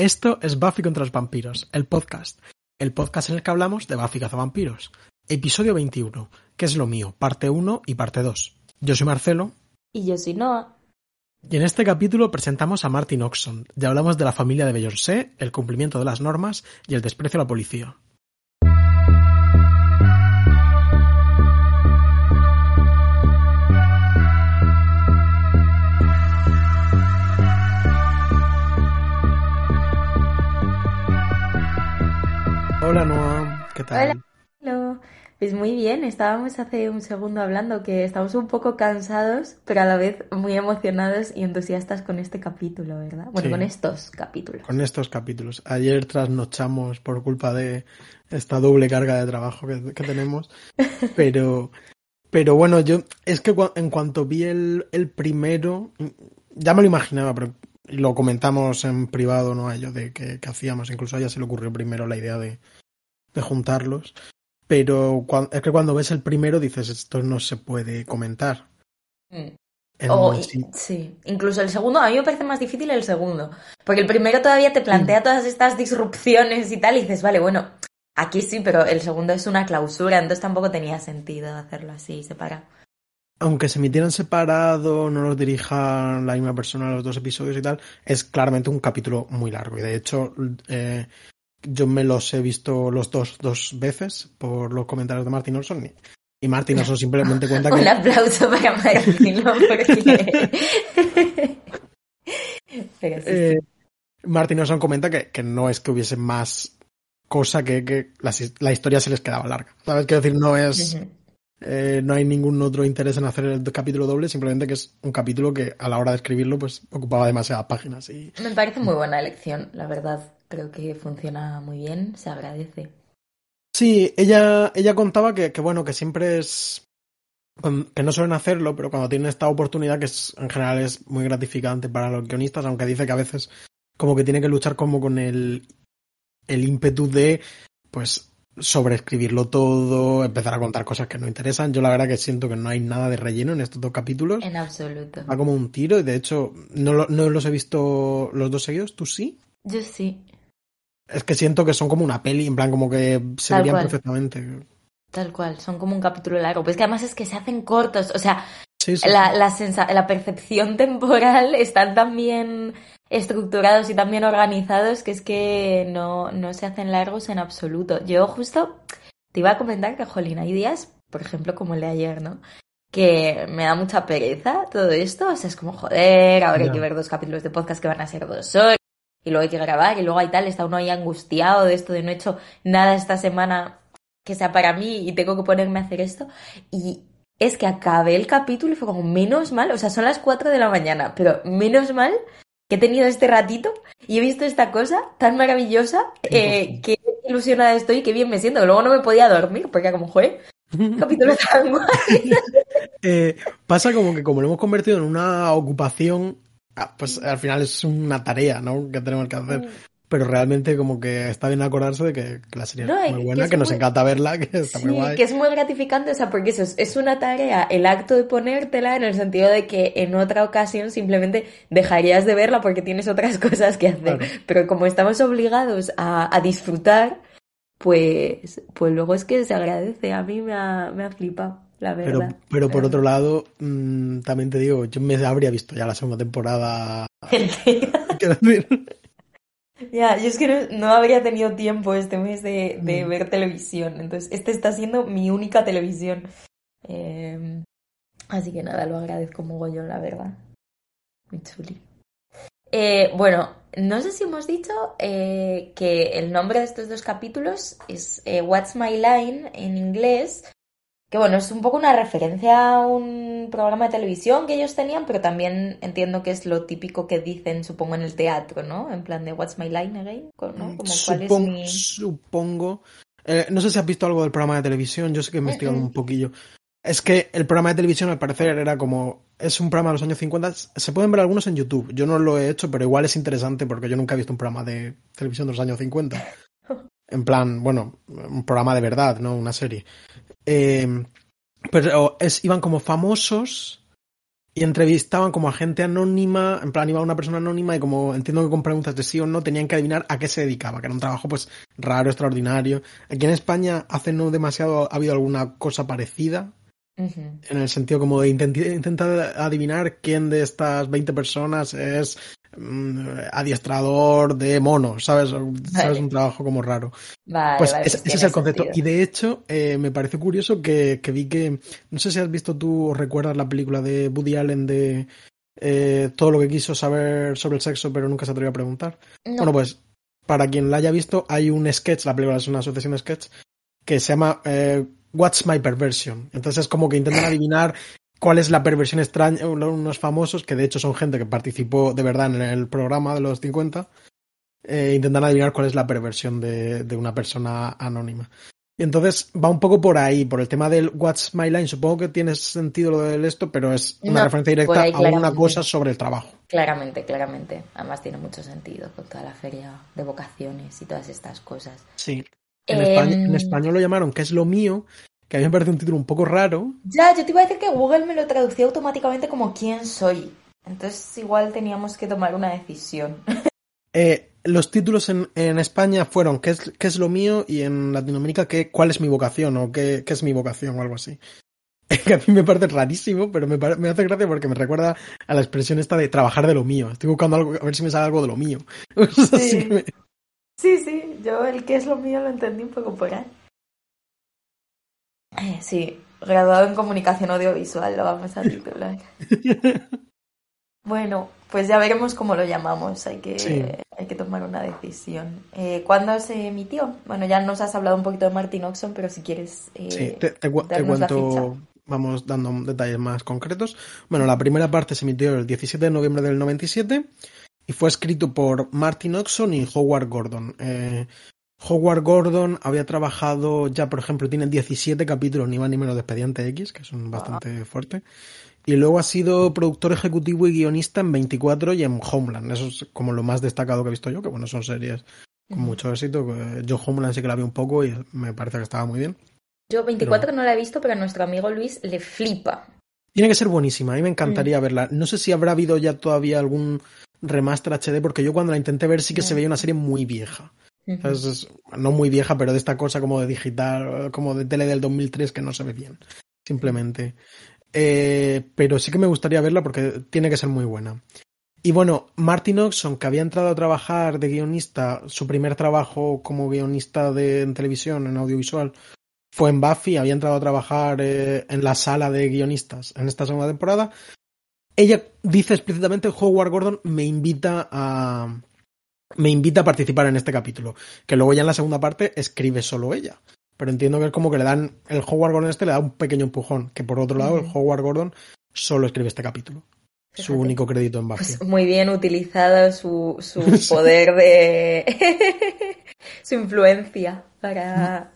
Esto es Buffy contra los vampiros, el podcast. El podcast en el que hablamos de Buffy vampiros. Episodio 21, que es lo mío, parte 1 y parte 2. Yo soy Marcelo. Y yo soy Noah. Y en este capítulo presentamos a Martin Oxon y hablamos de la familia de Beyoncé, el cumplimiento de las normas y el desprecio a la policía. Hola Noah, ¿qué tal? Hola. Pues muy bien, estábamos hace un segundo hablando que estamos un poco cansados, pero a la vez muy emocionados y entusiastas con este capítulo, ¿verdad? Bueno, con estos capítulos. Con estos capítulos. Ayer trasnochamos por culpa de esta doble carga de trabajo que, tenemos, pero, pero bueno, yo es que en cuanto vi el, el primero, ya me lo imaginaba, pero lo comentamos en privado, ¿no? A ello de que, que hacíamos, incluso a ella se le ocurrió primero la idea de de juntarlos. Pero es que cuando ves el primero dices, esto no se puede comentar. Mm. sí. incluso el segundo, a mí me parece más difícil el segundo, porque el primero todavía te plantea todas estas disrupciones y tal, y dices, vale, bueno, aquí sí, pero el segundo es una clausura, entonces tampoco tenía sentido hacerlo así, separado. Aunque se emitieran separado, no los dirija la misma persona los dos episodios y tal, es claramente un capítulo muy largo. Y de hecho, eh, yo me los he visto los dos dos veces por los comentarios de Martin Olson y Martin Olson simplemente cuenta que... Un aplauso para Martin, porque... Eh, Martin Olson comenta que, que, no es que hubiese más cosa que, que la, historia se les quedaba larga. ¿Sabes? Quiero decir, no es... Eh, no hay ningún otro interés en hacer el capítulo doble, simplemente que es un capítulo que a la hora de escribirlo pues ocupaba demasiadas páginas. Y... Me parece muy buena elección, la verdad. Creo que funciona muy bien, se agradece. Sí, ella, ella contaba que, que bueno, que siempre es que no suelen hacerlo, pero cuando tienen esta oportunidad, que es, en general es muy gratificante para los guionistas, aunque dice que a veces como que tiene que luchar como con el, el ímpetu de, pues, sobreescribirlo todo, empezar a contar cosas que no interesan. Yo la verdad que siento que no hay nada de relleno en estos dos capítulos. En absoluto. Va como un tiro y de hecho no, no los he visto los dos seguidos, ¿tú sí? Yo sí. Es que siento que son como una peli, en plan como que se verían perfectamente. Tal cual, son como un capítulo largo. Pues que además es que se hacen cortos, o sea, la, la, la, percepción temporal están tan bien estructurados y tan bien organizados que es que no, no se hacen largos en absoluto. Yo justo te iba a comentar que, jolín, hay días, por ejemplo, como el de ayer, ¿no? Que me da mucha pereza todo esto. O sea, es como, joder, ahora hay que ver dos capítulos de podcast que van a ser dos horas y luego hay que grabar y luego hay tal, está uno ahí angustiado de esto de no he hecho nada esta semana que sea para mí y tengo que ponerme a hacer esto. Y es que acabé el capítulo y fue como menos mal, o sea, son las 4 de la mañana, pero menos mal que he tenido este ratito y he visto esta cosa tan maravillosa eh, que ilusionada estoy y que bien me siento. Luego no me podía dormir porque como, fue capítulo tan guay. eh, pasa como que como lo hemos convertido en una ocupación Ah, pues al final es una tarea, ¿no? Que tenemos que hacer. Pero realmente como que está bien acordarse de que, la serie es muy buena, que, nos encanta verla, que está muy guay. que es muy gratificante, o sea, porque eso es, una tarea, el acto de ponértela en el sentido de que en otra ocasión simplemente dejarías de verla porque tienes otras cosas que hacer. Pero como estamos obligados a, a, disfrutar, pues, pues luego es que se agradece. A mí me ha, me ha flipado. Pero, pero por otro lado, mm, también te digo, yo me habría visto ya la segunda temporada. Quiero decir. Ya, yo es que no, habría tenido tiempo este mes de, de mm. ver televisión. Entonces, este está siendo mi única televisión. Em, así que nada, lo agradezco mogollón, la verdad. Muy chuli. Eh, bueno, no sé si hemos dicho eh, que el nombre de estos dos capítulos es eh, What's My Line en inglés, que bueno, es un poco una referencia a un programa de televisión que ellos tenían, pero también entiendo que es lo típico que dicen, supongo, en el teatro, ¿no? En plan de What's My Line Again, ¿no? Como supongo, Supongo. Eh, no sé si has visto algo del programa de televisión, yo sé que he investigado un poquillo. Es que el programa de televisión, al parecer, era como. Es un programa de los años 50. Se pueden ver algunos en YouTube. Yo no lo he hecho, pero igual es interesante porque yo nunca he visto un programa de televisión de los años 50. En plan, bueno, un programa de verdad, ¿no? Una serie. Eh, pero es, iban como famosos y entrevistaban como a gente anónima, en plan iba una persona anónima y como entiendo que con preguntas de sí o no tenían que adivinar a qué se dedicaba, que era un trabajo pues raro, extraordinario. Aquí en España hace no demasiado ha habido alguna cosa parecida, en el sentido como de intentar adivinar quién de estas 20 personas es adiestrador de monos, ¿sabes? ¿sabes? Un trabajo como raro. pues ese, es el concepto. Y de hecho, eh, me parece curioso que, vi que, no sé si has visto tú o recuerdas la película de Woody Allen de eh, todo lo que quiso saber sobre el sexo pero nunca se atrevió a preguntar. Bueno, pues para quien la haya visto, hay un sketch, la película es una asociación de sketch, que se llama eh, What's My Perversion. Entonces es como que intentan adivinar cuál es la perversión extraña, unos famosos, que de hecho son gente que participó de verdad en el programa de los 50, eh, intentan adivinar cuál es la perversión de, una persona anónima. Y entonces va un poco por ahí, por el tema del What's My Line. Supongo que tiene sentido lo del esto, pero es una referencia directa a una cosa sobre el trabajo. Claramente, claramente. Además tiene mucho sentido con toda la feria de vocaciones y todas estas cosas. Sí. En, em, español, lo llamaron ¿Qué es lo mío? Que a mí me parece un título un poco raro. Ya, yo te iba a decir que Google me lo traducía automáticamente como ¿Quién soy? Entonces igual teníamos que tomar una decisión. Eh, los títulos en, España fueron ¿qué es, ¿qué es, lo mío? y en Latinoamérica ¿qué, ¿cuál es mi vocación? o qué, es mi vocación? o algo así. Que a mí me parece rarísimo, pero me, me, hace gracia porque me recuerda a la expresión esta de trabajar de lo mío. Estoy buscando algo, a ver si me sale algo de lo mío. Sí. Sí, sí, yo el que es lo mío lo entendí un poco por ahí. Sí, graduado en comunicación audiovisual lo vamos a titular. bueno, pues ya veremos cómo lo llamamos, hay que, hay que tomar una decisión. Eh, ¿Cuándo se emitió? Bueno, ya nos has hablado un poquito de Martin Oxon, pero si quieres... Eh, sí, te, te cuento, vamos dando detalles más concretos. Bueno, la primera parte se emitió el 17 de noviembre del 97 y fue escrito por Martin Oxon y Howard Gordon. Eh, Howard Gordon había trabajado ya, por ejemplo, tiene 17 capítulos, ni más ni menos de Expediente X, que son bastante fuertes. Y luego ha sido productor ejecutivo y guionista en 24 y en Homeland. Eso es como lo más destacado que he visto yo, que bueno, son series con mucho éxito. Yo Homeland sí que la vi un poco y me parece que estaba muy bien. Yo 24 no la he visto, pero a nuestro amigo Luis le flipa. Tiene que ser buenísima, a mí me encantaría mm. verla. No sé si habrá habido ya todavía algún remaster HD, porque yo cuando la intenté ver sí que se veía una serie muy vieja. No muy vieja, pero de esta cosa como de digital, como de tele del 2003 que no se ve bien, simplemente. Eh, pero sí que me gustaría verla porque tiene que ser muy buena. Y bueno, Martin Oxon, que había entrado a trabajar de guionista, su primer trabajo como guionista de, en televisión, en audiovisual, fue en Buffy, había entrado a trabajar eh, en la sala de guionistas en esta segunda temporada, ella dice explícitamente, Howard Gordon me invita a me invita a participar en este capítulo, que luego ya en la segunda parte escribe solo ella. Pero entiendo que es como que le dan, el Howard Gordon este le da un pequeño empujón, que por otro lado el Howard Gordon solo escribe este capítulo. Su único crédito en Buffy. Pues muy bien utilizado su, su poder de... su influencia para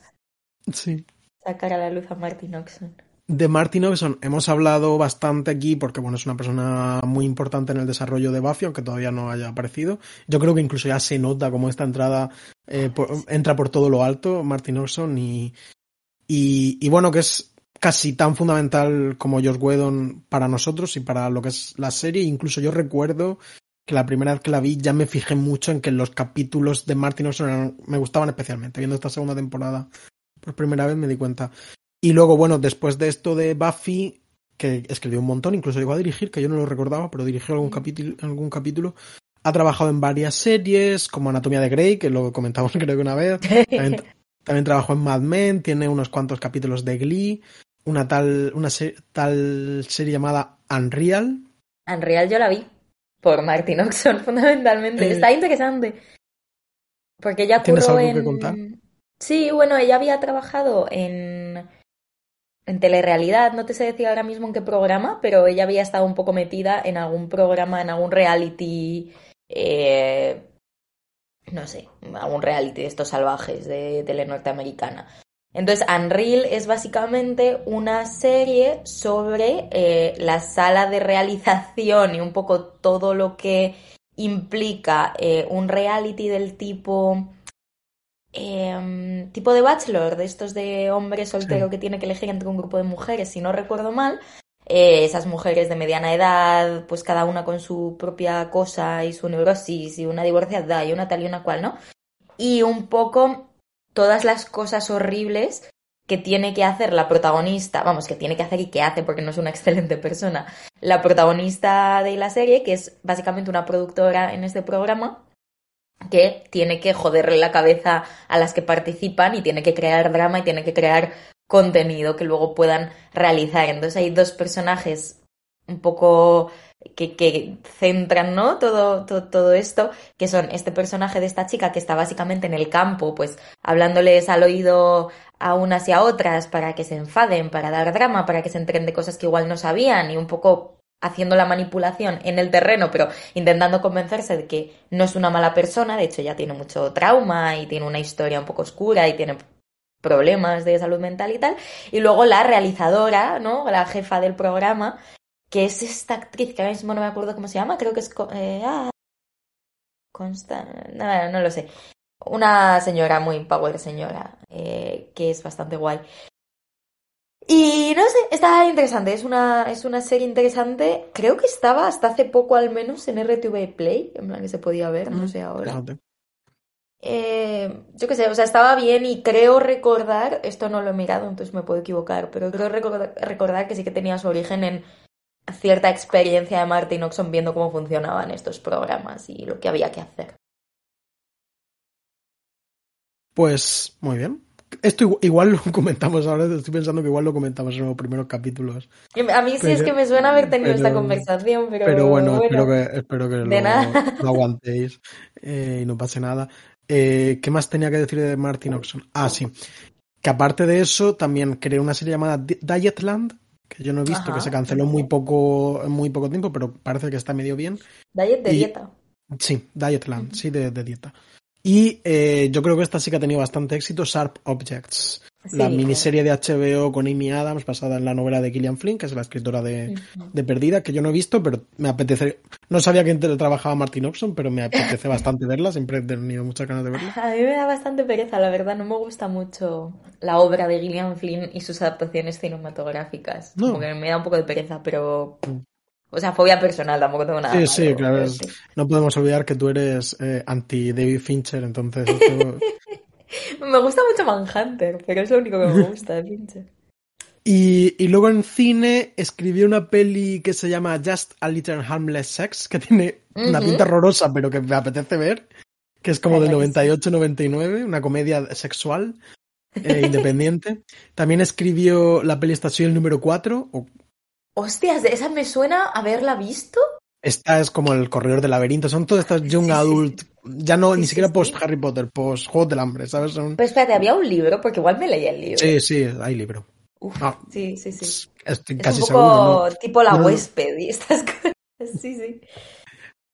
sí. sacar a la luz a Martin Oxon. De Martin Oxon hemos hablado bastante aquí porque bueno, es una persona muy importante en el desarrollo de Buffy, aunque todavía no haya aparecido. Yo creo que incluso ya se nota como esta entrada eh, entra por todo lo alto, Martin Oxon, y, y, bueno, que es casi tan fundamental como Josh Whedon para nosotros y para lo que es la serie. Incluso yo recuerdo que la primera vez que la vi ya me fijé mucho en que los capítulos de Martin Oxon me gustaban especialmente. Viendo esta segunda temporada por primera vez me di cuenta. Y luego, bueno, después de esto de Buffy, que escribió un montón, incluso llegó a dirigir, que yo no lo recordaba, pero dirigió algún capítulo, algún capítulo. Ha trabajado en varias series, como Anatomía de Grey, que lo comentamos creo que una vez. También, trabajó en Mad Men, tiene unos cuantos capítulos de Glee, una tal, una tal serie llamada Unreal. Unreal yo la vi, por Martin Oxon, fundamentalmente. Eh, Está interesante. Porque ella ¿Tienes algo que contar? Sí, bueno, ella había trabajado en en telerealidad, no te sé decir ahora mismo en qué programa, pero ella había estado un poco metida en algún programa, en algún reality, eh, no sé, algún reality de estos salvajes de tele norteamericana. Entonces, Unreal es básicamente una serie sobre eh, la sala de realización y un poco todo lo que implica eh, un reality del tipo Em, tipo de bachelor, de estos de hombre soltero que tiene que elegir entre un grupo de mujeres, si no recuerdo mal. eh, esas mujeres de mediana edad, pues cada una con su propia cosa y su neurosis y una divorciada y una tal y una cual, ¿no? Y un poco todas las cosas horribles que tiene que hacer la protagonista, vamos, que tiene que hacer y que hace porque no es una excelente persona, la protagonista de la serie, que es básicamente una productora en este programa, que tiene que joderle la cabeza a las que participan y tiene que crear drama y tiene que crear contenido que luego puedan realizar. Entonces hay dos personajes un poco que, que centran ¿no? Todo, todo, todo, esto, que son este personaje de esta chica que está básicamente en el campo, pues hablándoles al oído a unas y a otras para que se enfaden, para dar drama, para que se entren de cosas que igual no sabían y un poco haciendo la manipulación en el terreno, pero intentando convencerse de que no es una mala persona, de hecho ya tiene mucho trauma y tiene una historia un poco oscura y tiene problemas de salud mental y tal, y luego la realizadora, ¿no? La jefa del programa, que es esta actriz que ahora mismo no me acuerdo cómo se llama, creo que es... Eh, ah, no, lo sé. Una señora muy power señora, eh, que es bastante guay. Y no sé, está interesante, es una, es una serie interesante. Creo que estaba hasta hace poco al menos en RTV Play, en plan que se podía ver, no sé ahora. Eh, yo qué sé, o sea, estaba bien y creo recordar, esto no lo he mirado, entonces me puedo equivocar, pero creo recordar que sí que tenía su origen en cierta experiencia de Martin Oxon viendo cómo funcionaban estos programas y lo que había que hacer. Pues muy bien. Esto igual lo comentamos ahora, estoy pensando que igual lo comentamos en los primeros capítulos. A mí sí es que me suena haber tenido esta conversación, pero, pero bueno, espero que, espero que lo, aguantéis eh, y no pase nada. Eh, ¿Qué más tenía que decir de Martin Oxon? Ah, sí. Que aparte de eso, también creó una serie llamada Dietland, que yo no he visto, que se canceló muy poco, en muy poco tiempo, pero parece que está medio bien. Diet de dieta. Sí, Dietland, sí, de, dieta. Y eh, yo creo que esta sí que ha tenido bastante éxito, Sharp Objects la miniserie de HBO con Amy Adams, basada en la novela de Gillian Flynn, que es la escritora de, de, Perdida, que yo no he visto, pero me apetece. No sabía que trabajaba Martin Oxon, pero me apetece bastante verla, siempre he tenido muchas ganas de verla. A mí me da bastante pereza, la verdad, no me gusta mucho la obra de Gillian Flynn y sus adaptaciones cinematográficas. Como que me da un poco de pereza, pero. O sea, fobia personal, tampoco tengo nada. Sí, sí, claro. No podemos olvidar que tú eres eh, anti-David Fincher, entonces. me gusta mucho Manhunter, pero es lo único que me gusta de Fincher. Y, y, luego en cine escribió una peli que se llama Just a Little Harmless Sex, que tiene una pinta horrorosa, pero que me apetece ver, que es como del 98-99, una comedia sexual eh, independiente. También escribió la peli Estación número 4. O... Hostias, esa me suena haberla visto. Esta es como el corredor del laberinto, son todas estas young adult ya no, ni siquiera post Harry Potter, post Juegos del Hambre, ¿sabes? Son... Pero espérate, había un libro, porque igual me leía el libro. Sí, sí, hay libro. Uf, ah, sí, sí, sí. Estoy casi es un poco tipo la huésped y estas cosas. Sí, sí.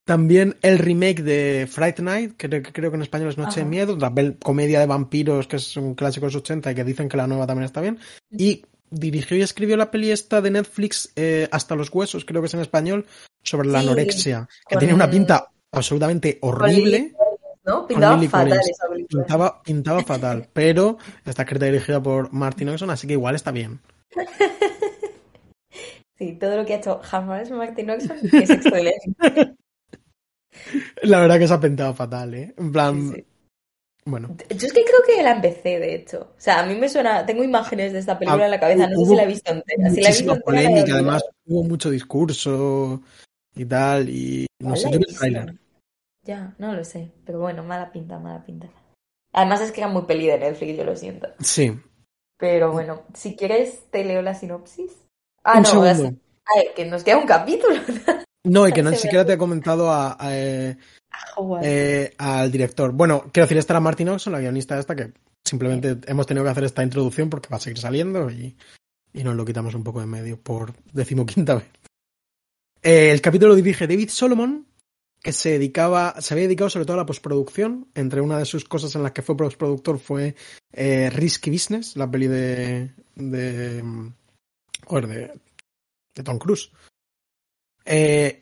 También el remake de Fright Night, que creo, que en español es Noche de Miedo, la comedia de vampiros que es un clásico de los 80 y que dicen que la nueva también está bien. Y dirigió y escribió la peli esta de Netflix, eh, Hasta los Huesos, creo que es en español, sobre la anorexia, que tiene una pinta absolutamente horrible. ¿no? Pintaba fatal Pintaba, fatal, pero está escrita y dirigida por Martin Oxon, así que igual está bien. Sí, todo lo que ha hecho jamás Martin Oxon es excelente. La verdad que se ha pintado fatal, ¿eh? En plan... Bueno. Yo es que creo que la empecé, de hecho. O sea, a mí me suena... Tengo imágenes de esta película en la cabeza, no sé si la he visto entera. Si la he visto polémica, además hubo mucho discurso y tal, y no sé, yo el trailer. Ya, no lo sé. Pero bueno, mala pinta, mala pinta. Además es que era muy peli de Netflix, yo lo siento. Sí. Pero bueno, si quieres te leo la sinopsis. Ah, no, que nos queda un capítulo. No, y que no ni siquiera te he comentado a, eh, eh, al director. Bueno, quiero decir, esta era Martin Oxon, la guionista esta, que simplemente hemos tenido que hacer esta introducción porque va a seguir saliendo y, y nos lo quitamos un poco de medio por decimoquinta vez. Eh, el capítulo lo dirige David Solomon, que se dedicaba, se había dedicado sobre todo a la postproducción. Entre una de sus cosas en las que fue postproductor fue eh, Risky Business, la peli de, de, joder, de, Tom Cruise.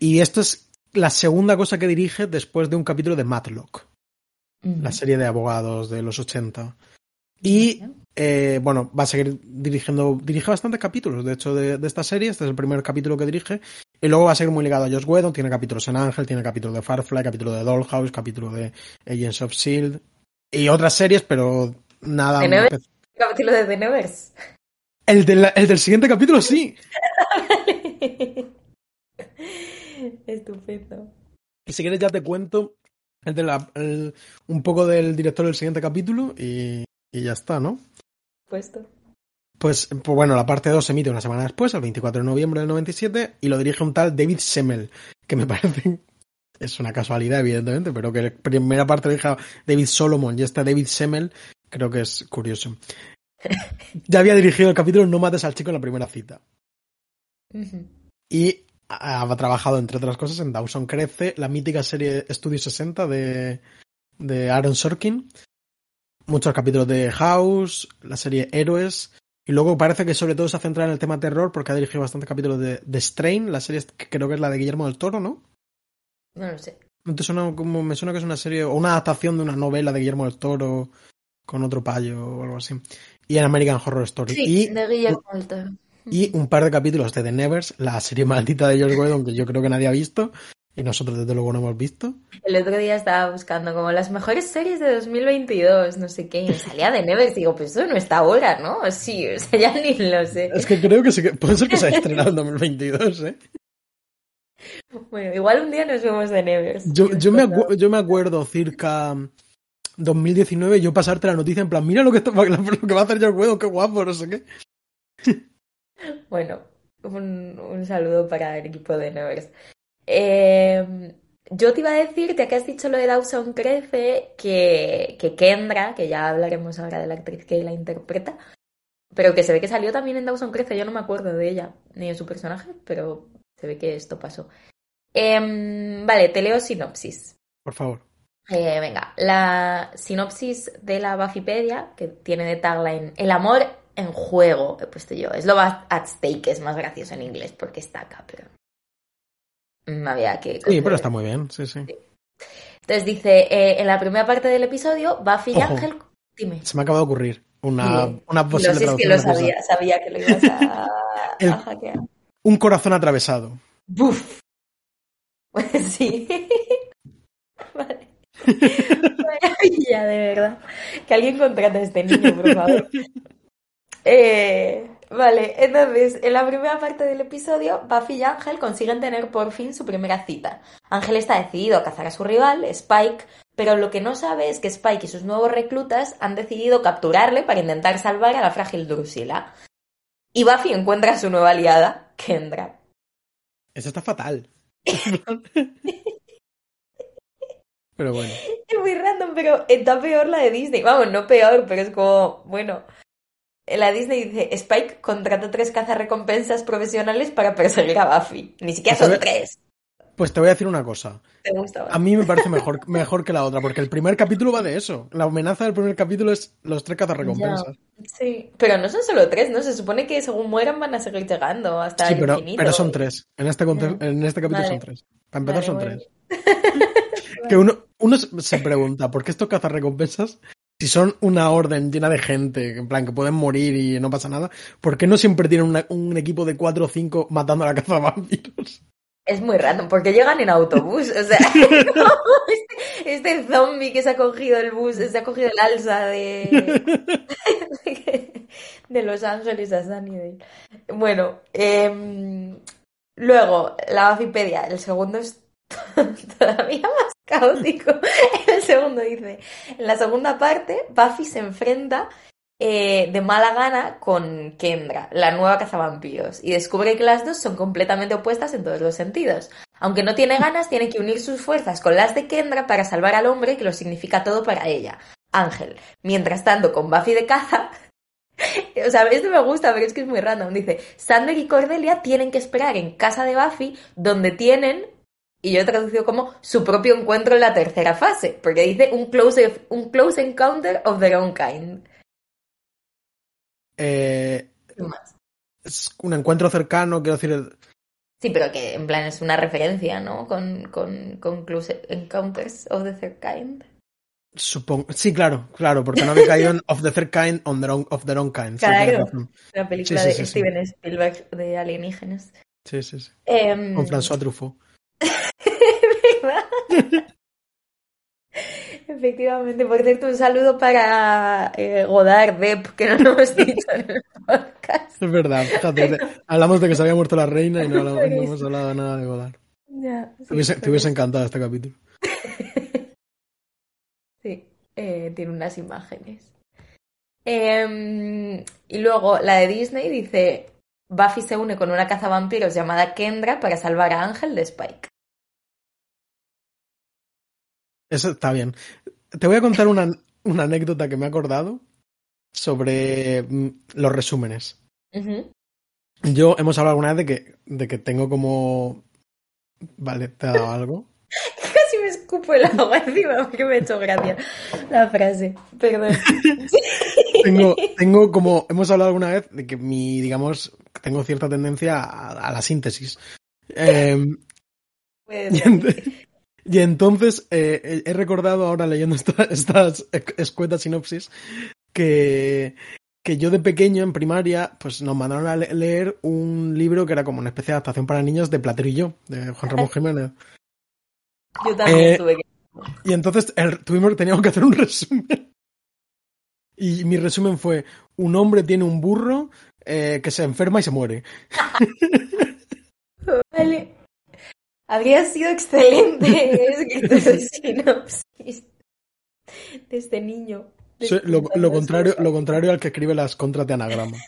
Y esto es la segunda cosa que dirige después de un capítulo de Matlock, la serie de abogados de los 80. Y eh, bueno, va a seguir dirigiendo, dirige bastantes capítulos, de hecho, de, esta serie, este es el primer capítulo que dirige, y luego va a seguir muy ligado a Josh Whedon, tiene capítulos en Ángel, tiene capítulos de Firefly, capítulo de Dollhouse, capítulo de Agents of S.H.I.E.L.D., y otras series, pero nada... ¿El capítulo de The Nevers? El, el del siguiente capítulo, sí. Estupendo. Y si quieres ya te cuento el de la, un poco del director del siguiente capítulo y, y ya está, ¿no? Puesto. Pues, pues, bueno, la parte 2 se emite una semana después, el 24 de noviembre del 97, y lo dirige un tal David Semmel, que me parece, es una casualidad evidentemente, pero que la primera parte dirige David Solomon y esta David Semmel, creo que es curioso. ya había dirigido el capítulo No mates al chico en la primera cita. Y ha, trabajado, entre otras cosas, en Dawson Crece, la mítica serie Studio 60 de, de Aaron Sorkin, muchos capítulos de House, la serie Héroes, y luego parece que sobre todo se ha centrado en el tema terror porque ha dirigido bastantes capítulos de, de Strain, la serie que creo que es la de Guillermo del Toro, ¿no? No lo sé. suena como, me suena que es una serie o una adaptación de una novela de Guillermo del Toro con otro payo o algo así. Y en American Horror Story. Sí, de Guillermo del Toro. Y un par de capítulos de The Nevers, la serie maldita de George Whedon que yo creo que nadie ha visto y nosotros desde luego no hemos visto. El otro día estaba buscando como las mejores series de 2022, no sé qué, y salía de Nevers y digo, pues eso no está ahora, ¿no? Sí, o sea, ya ni lo sé. Es que creo que puede ser que se haya estrenado en 2022, ¿eh? Bueno, igual un día nos vemos de Nevers. Yo, yo, me, yo me acuerdo circa 2019 yo pasarte la noticia en plan, mira lo que, lo que va a hacer George Whedon, qué guapo, no sé qué. Bueno, un, un saludo para el equipo de Nevers. Eh, yo te iba a decir, ya que has dicho lo de Dawson Crece, que, que Kendra, que ya hablaremos ahora de la actriz que la interpreta, pero que se ve que salió también en Dawson Crece, yo no me acuerdo de ella ni de su personaje, pero se ve que esto pasó. Em, vale, te leo sinopsis. Por favor. Eh, venga, la sinopsis de la Buffypedia, que tiene de tagline El amor en juego, he puesto yo. Es lo at stake, es más gracioso en inglés porque está acá, pero no había que... Sí, pero está muy bien, sí, sí. Entonces dice, eh, en la primera parte del episodio, Buffy y Ángel... Dime. Se me acaba de ocurrir una, una posible no sé, es que lo sabía, sabía que lo ibas a, hackear. Un corazón atravesado. ¡Buf! Pues sí. vale. ya, de verdad. Que alguien contrate a este niño, por favor. Eh, vale, entonces, en la primera parte del episodio, Buffy y Ángel consiguen tener por fin su primera cita. Ángel está decidido a cazar a su rival, Spike, pero lo que no sabe es que Spike y sus nuevos reclutas han decidido capturarle para intentar salvar a la frágil Drusilla. Y Buffy encuentra a su nueva aliada, Kendra. Eso está fatal. pero bueno. Es muy random, pero está peor la de Disney. Vamos, no peor, pero es como, bueno, la Disney dice, Spike contrata tres cazarrecompensas profesionales para perseguir a Buffy. Ni siquiera pues son tres. Pues te voy a decir una cosa. ¿Te gusta? A mí me parece mejor, mejor que la otra, porque el primer capítulo va de eso. La amenaza del primer capítulo es los tres cazarrecompensas. sí, pero no son solo tres, ¿no? Se supone que según mueran van a seguir llegando hasta el pero, infinito. pero son tres. En este, en este capítulo son tres. Para empezar son tres. que uno, uno se pregunta, ¿por qué estos cazarrecompensas si son una orden llena de gente, en plan que pueden morir y no pasa nada, ¿por qué no siempre tienen un equipo de cuatro o cinco matando a la caza de vampiros? Es muy random, porque llegan en autobús. O sea, este, este, zombie que se ha cogido el bus, se ha cogido el alza de, de Los Ángeles a Sunnydale. Bueno, eh, luego, la Wikipedia, el segundo es todavía más caótico. El segundo dice, en la segunda parte, Buffy se enfrenta eh, de mala gana con Kendra, la nueva cazavampiros, y descubre que las dos son completamente opuestas en todos los sentidos. Aunque no tiene ganas, tiene que unir sus fuerzas con las de Kendra para salvar al hombre que lo significa todo para ella, Ángel. Mientras tanto, con Buffy de caza, O sea, esto me gusta, pero es que es muy random. Dice, Sander y Cordelia tienen que esperar en casa de Buffy, donde tienen y yo he traducido como su propio encuentro en la tercera fase, porque dice un close, un close encounter of their own kind. Eh, es un encuentro cercano, quiero decir. Sí, pero que en plan es una referencia, ¿no? Con, con, con close encounters of the third kind. Supongo, sí, claro, claro, porque no había caído en Of the Third Kind on their own, of their own kind. Claro, la película de Steven Spielberg de alienígenas. Sí, sí, sí. Em, Con François Truffaut. ¿Verdad? Efectivamente, por cierto, un saludo para eh, Godard, Depp, que no lo hemos dicho en el podcast. Es verdad, fíjate, hablamos de que se había muerto la reina y no, no hemos hablado nada de Godard. Ya, te, hubiese, encantado este capítulo. sí, eh, tiene unas imágenes. Em, y luego la de Disney dice: Buffy se une con una cazavampiros llamada Kendra para salvar a Ángel de Spike. Eso está bien. Te voy a contar una, una anécdota que me he acordado sobre mm, los resúmenes. Yo hemos hablado alguna vez de que, de que tengo como. Vale, ¿te ha dado algo? Casi me escupo el agua encima porque me ha hecho gracia la frase. Perdón. tengo, tengo como. Hemos hablado alguna vez de que mi, digamos, tengo cierta tendencia a, la síntesis. Eh, y entonces eh, he recordado ahora leyendo estas escuetas sinopsis que, que yo de pequeño en primaria pues nos mandaron a leer un libro que era como una especie de adaptación para niños de Platero y yo, de Juan Ramón Jiménez. Yo también eh, tuve que... Y entonces tuvimos, teníamos que hacer un resumen. Y mi resumen fue, un hombre tiene un burro eh, que se enferma y se muere. vale. Habría sido excelente de sinopsis de este niño. lo, contrario, lo contrario al que escribe las contras de anagrama.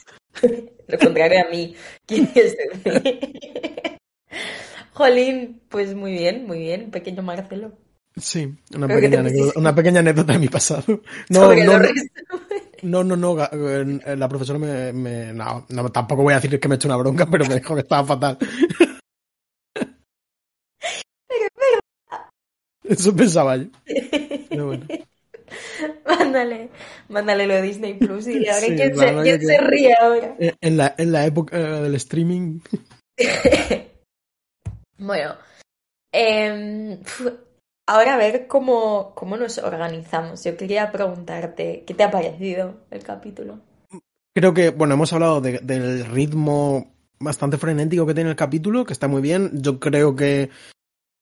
lo contrario a mí. ¿Quién es Jolín, pues muy bien, muy bien, pequeño Marcelo. Sí, una pequeña, anécdota, una pequeña, anécdota, de mi pasado. No, no, no, no, no, la profesora me, me no, tampoco voy a decir que me he hecho una bronca, pero me dijo que estaba fatal. Eso pensaba yo. Mándale, mándale lo de Disney Plus y a ver quién, se, ríe ahora. En la, en la época del streaming. bueno, em, ahora a ver cómo, cómo nos organizamos. Yo quería preguntarte, ¿qué te ha parecido el capítulo? Creo que, bueno, hemos hablado del ritmo bastante frenético que tiene el capítulo, que está muy bien. Yo creo que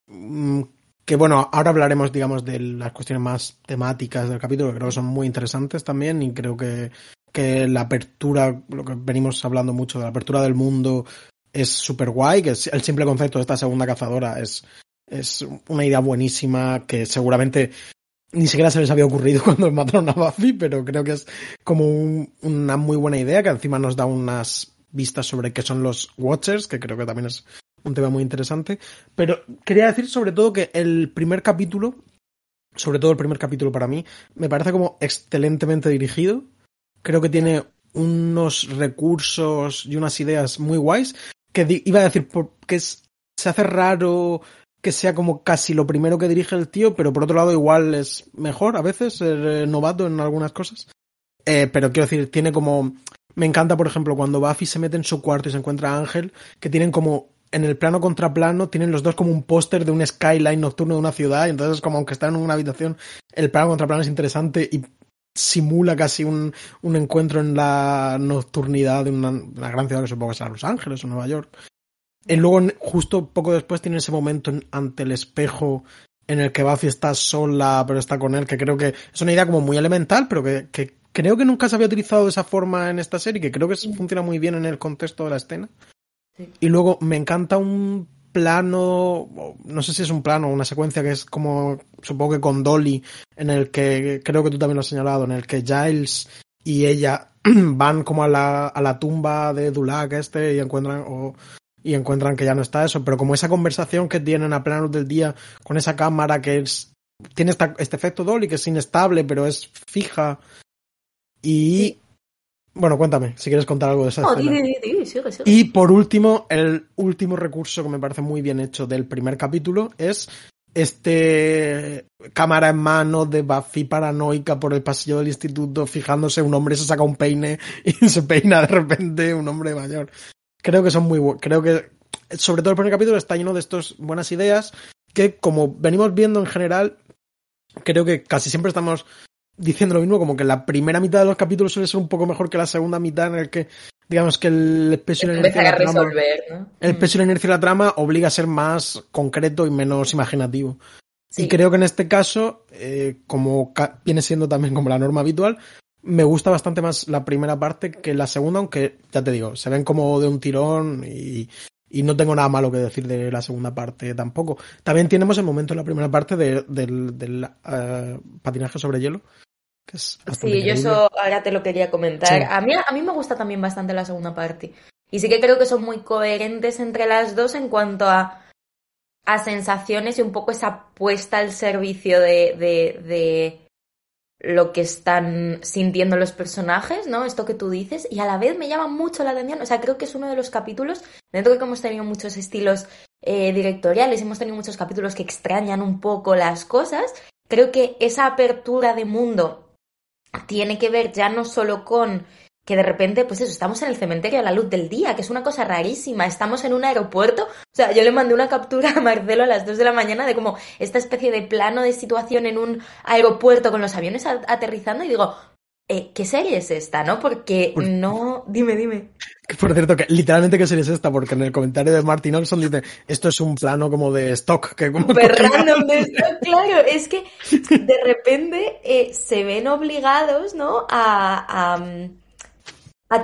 mm, que bueno, ahora hablaremos, digamos, de las cuestiones más temáticas del capítulo, que creo que son muy interesantes también, y creo que, que la apertura, lo que venimos hablando mucho de la apertura del mundo, es súper guay, que el simple concepto de esta segunda cazadora es, es una idea buenísima que seguramente ni siquiera se les había ocurrido cuando mataron a Buffy, pero creo que es como una muy buena idea, que encima nos da unas vistas sobre qué son los Watchers, que creo que también es un tema muy interesante. Pero quería decir sobre todo que el primer capítulo, sobre todo el primer capítulo para mí, me parece como excelentemente dirigido. Creo que tiene unos recursos y unas ideas muy guays. Que iba a decir que se hace raro que sea como casi lo primero que dirige el tío, pero por otro lado igual es mejor a veces ser eh, novato en algunas cosas. Eh, pero quiero decir, tiene como... Me encanta, por ejemplo, cuando Buffy se mete en su cuarto y se encuentra a Ángel, que tienen como en el plano contra plano tienen los dos como un póster de un skyline nocturno de una ciudad, y entonces como aunque están en una habitación, el plano contra plano es interesante y simula casi un, un encuentro en la nocturnidad de una, gran ciudad que supongo que será Los Ángeles o Nueva York. Y luego, justo poco después, tiene ese momento ante el espejo en el que Buffy está sola, pero está con él, que creo que es una idea como muy elemental, pero que, que creo que nunca se había utilizado de esa forma en esta serie, que creo que funciona muy bien en el contexto de la escena. Y luego me encanta un plano, no sé si es un plano o una secuencia que es como, supongo que con Dolly, en el que, creo que tú también lo has señalado, en el que Giles y ella van como a la, a la tumba de Dulac este y encuentran, o, y encuentran que ya no está eso, pero como esa conversación que tienen a pleno del día con esa cámara que es, tiene este efecto Dolly que es inestable pero es fija. Y bueno, cuéntame, si quieres contar algo de esa Y por último, el último recurso que me parece muy bien hecho del primer capítulo es este cámara en mano de Buffy paranoica por el pasillo del instituto, fijándose un hombre se saca un peine y se peina de repente un hombre mayor. Creo que son muy buenos. Creo que, sobre todo el primer capítulo está lleno de estas buenas ideas que, como venimos viendo en general, creo que casi siempre estamos diciendo lo mismo, como que la primera mitad de los capítulos suele ser un poco mejor que la segunda mitad en el que digamos que el peso y la inercia de la trama, el mm. peso y la inercia de la trama obliga a ser más concreto y menos imaginativo. Y creo que en este caso, eh, como viene siendo también como la norma habitual, me gusta bastante más la primera parte que la segunda, aunque ya te digo, se ven como de un tirón y, y no tengo nada malo que decir de la segunda parte tampoco. También tenemos el momento en la primera parte del, eh, patinaje sobre hielo, sí, yo eso ahora te lo quería comentar. A, mí, a mí me gusta también bastante la segunda parte. Y sí que creo que son muy coherentes entre las dos en cuanto a, a sensaciones y un poco esa puesta al servicio de, de, de lo que están sintiendo los personajes, ¿no? Esto que tú dices, y a la vez me llama mucho la atención, o sea, creo que es uno de los capítulos, dentro de que hemos tenido muchos estilos eh, directoriales, hemos tenido muchos capítulos que extrañan un poco las cosas, creo que esa apertura de mundo tiene que ver ya no solo con que de repente, pues eso, estamos en el cementerio a la luz del día, que es una cosa rarísima, estamos en un aeropuerto, o sea, yo le mandé una captura a Marcelo a las 2 de la mañana de como esta especie de plano de situación en un aeropuerto con los aviones aterrizando y digo, eh, ¿qué serie es esta, no? Porque no... Dime, dime. Por cierto, que literalmente qué serie es esta, porque en el comentario de Martin Olson dice, esto es un plano como de stock. Que como random de stock, claro. Es que de repente eh, se ven obligados, ¿no? A, a,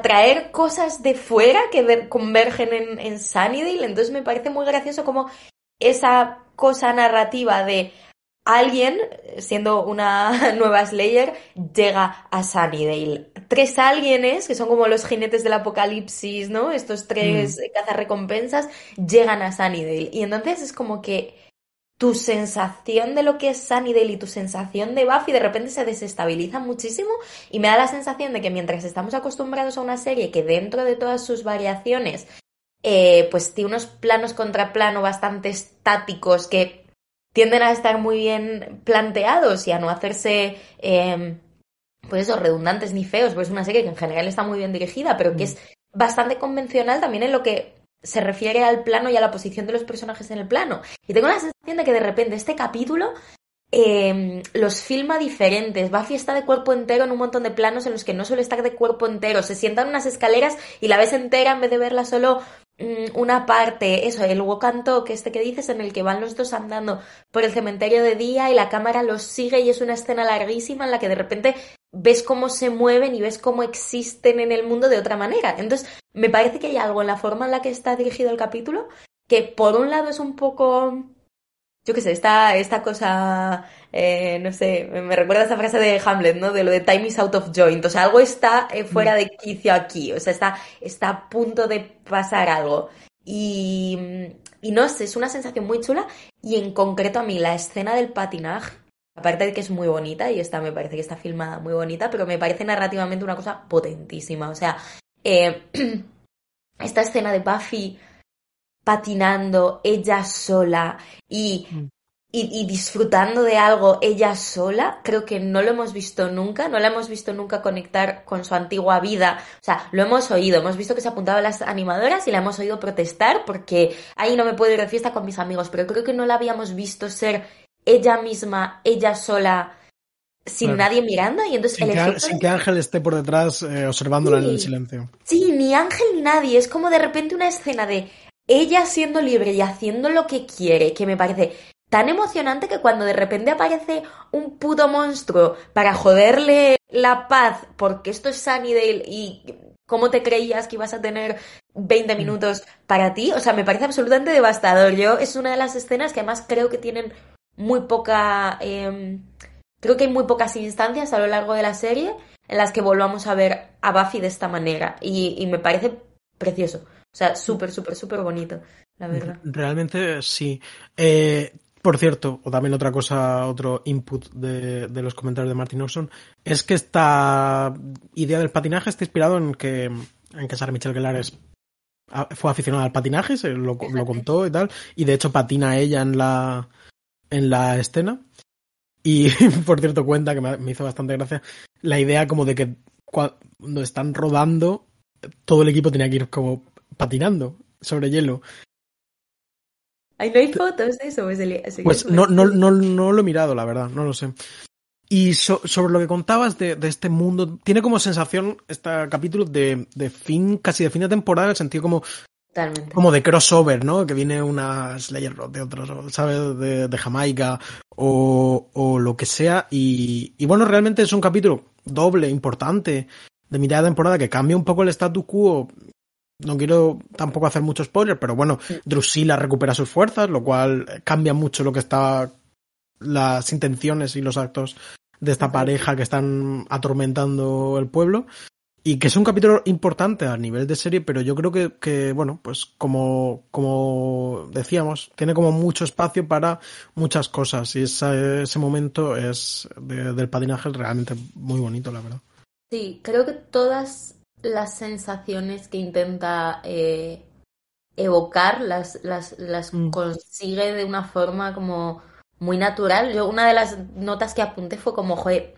traer cosas de fuera que convergen en, en Sunnydale. Entonces me parece muy gracioso como esa cosa narrativa de alguien, siendo una nueva Slayer, llega a Sunnydale. Tres alguienes, que son como los jinetes del apocalipsis, ¿no? Estos tres mm. cazarrecompensas, llegan a Sunnydale. Y entonces es como que tu sensación de lo que es Sunnydale y tu sensación de Buffy de repente se desestabiliza muchísimo y me da la sensación de que mientras estamos acostumbrados a una serie que dentro de todas sus variaciones eh, pues tiene unos planos contra plano bastante estáticos que tienden a estar muy bien planteados y a no hacerse, eh, pues eso, redundantes ni feos, pues es una serie que en general está muy bien dirigida, pero que mm. es bastante convencional también en lo que se refiere al plano y a la posición de los personajes en el plano. Y tengo la sensación de que de repente este capítulo eh, los filma diferentes. Buffy está de cuerpo entero en un montón de planos en los que no suele estar de cuerpo entero. Se sientan unas escaleras y la ves entera en vez de verla solo una parte, eso, el walk and talk, este que dices, en el que van los dos andando por el cementerio de día y la cámara los sigue y es una escena larguísima en la que de repente ves cómo se mueven y ves cómo existen en el mundo de otra manera. Entonces, me parece que hay algo en la forma en la que está dirigido el capítulo que por un lado es un poco yo qué sé, esta, esta cosa, eh, no sé, me recuerda esa frase de Hamlet, ¿no? De lo de time is out of joint. O sea, algo está eh, fuera mm. de quicio aquí. O sea, está, está a punto de pasar algo. Y, y no sé, es una sensación muy chula. Y en concreto a mí, la escena del patinaje, aparte de que es muy bonita, y esta me parece que está filmada muy bonita, pero me parece narrativamente una cosa potentísima. O sea, eh, esta escena de Buffy patinando ella sola y, mm. y, y, disfrutando de algo ella sola, creo que no lo hemos visto nunca, no la hemos visto nunca conectar con su antigua vida. O sea, lo hemos oído, hemos visto que se apuntaba a las animadoras y la hemos oído protestar porque ahí no me puedo ir de fiesta con mis amigos, pero creo que no la habíamos visto ser ella misma, ella sola sin nadie mirando y entonces sin, que, Ángel esté por detrás eh, observándola en el silencio. Sí, ni Ángel ni nadie, es como de repente una escena de ella siendo libre y haciendo lo que quiere, que me parece tan emocionante que cuando de repente aparece un puto monstruo para joderle la paz, porque esto es Sunnydale y cómo te creías que ibas a tener 20 mm. minutos para ti, o sea, me parece absolutamente devastador. Yo es una de las escenas que además creo que tienen muy poca... Em, creo que hay muy pocas instancias a lo largo de la serie en las que volvamos a ver a Buffy de esta manera y me parece precioso. O sea, súper, súper, súper bonito, la verdad. Realmente sí. Eh, por cierto, o también otra cosa, otro input de, los comentarios de Martin Olson, es que esta idea del patinaje está inspirado en que, en que Sarah Michelle Gellar fue aficionada al patinaje, se lo, lo, contó y tal, y de hecho patina ella en la, en la escena. Y por cierto, cuenta que me hizo bastante gracia la idea como de que cuando están rodando, todo el equipo tenía que ir como patinando sobre hielo. Ahí no hay fotos de eso. Pues, pues no, no, no, no, lo he mirado, la verdad, no lo sé. Y sobre lo que contabas de, de, este mundo, tiene como sensación este capítulo de, de, fin, casi de fin de temporada, en el sentido como como de crossover, ¿no? Que viene una Slayer de otros, ¿sabes? De, de Jamaica o, o, lo que sea. Y, y, bueno, realmente es un capítulo doble, importante, de mitad de temporada que cambia un poco el statu quo. No quiero tampoco hacer mucho spoiler, pero bueno, Drusilla recupera sus fuerzas, lo cual cambia mucho lo que está las intenciones y los actos de esta pareja que están atormentando el pueblo. Y que es un capítulo importante a nivel de serie, pero yo creo que, que bueno, pues como, como decíamos, tiene como mucho espacio para muchas cosas. Y ese, ese momento es del padrinaje realmente muy bonito, la verdad. Sí, creo que todas las sensaciones que intenta eh, evocar las, las, las mm. consigue de una forma como muy natural. Yo una de las notas que apunté fue como, joder,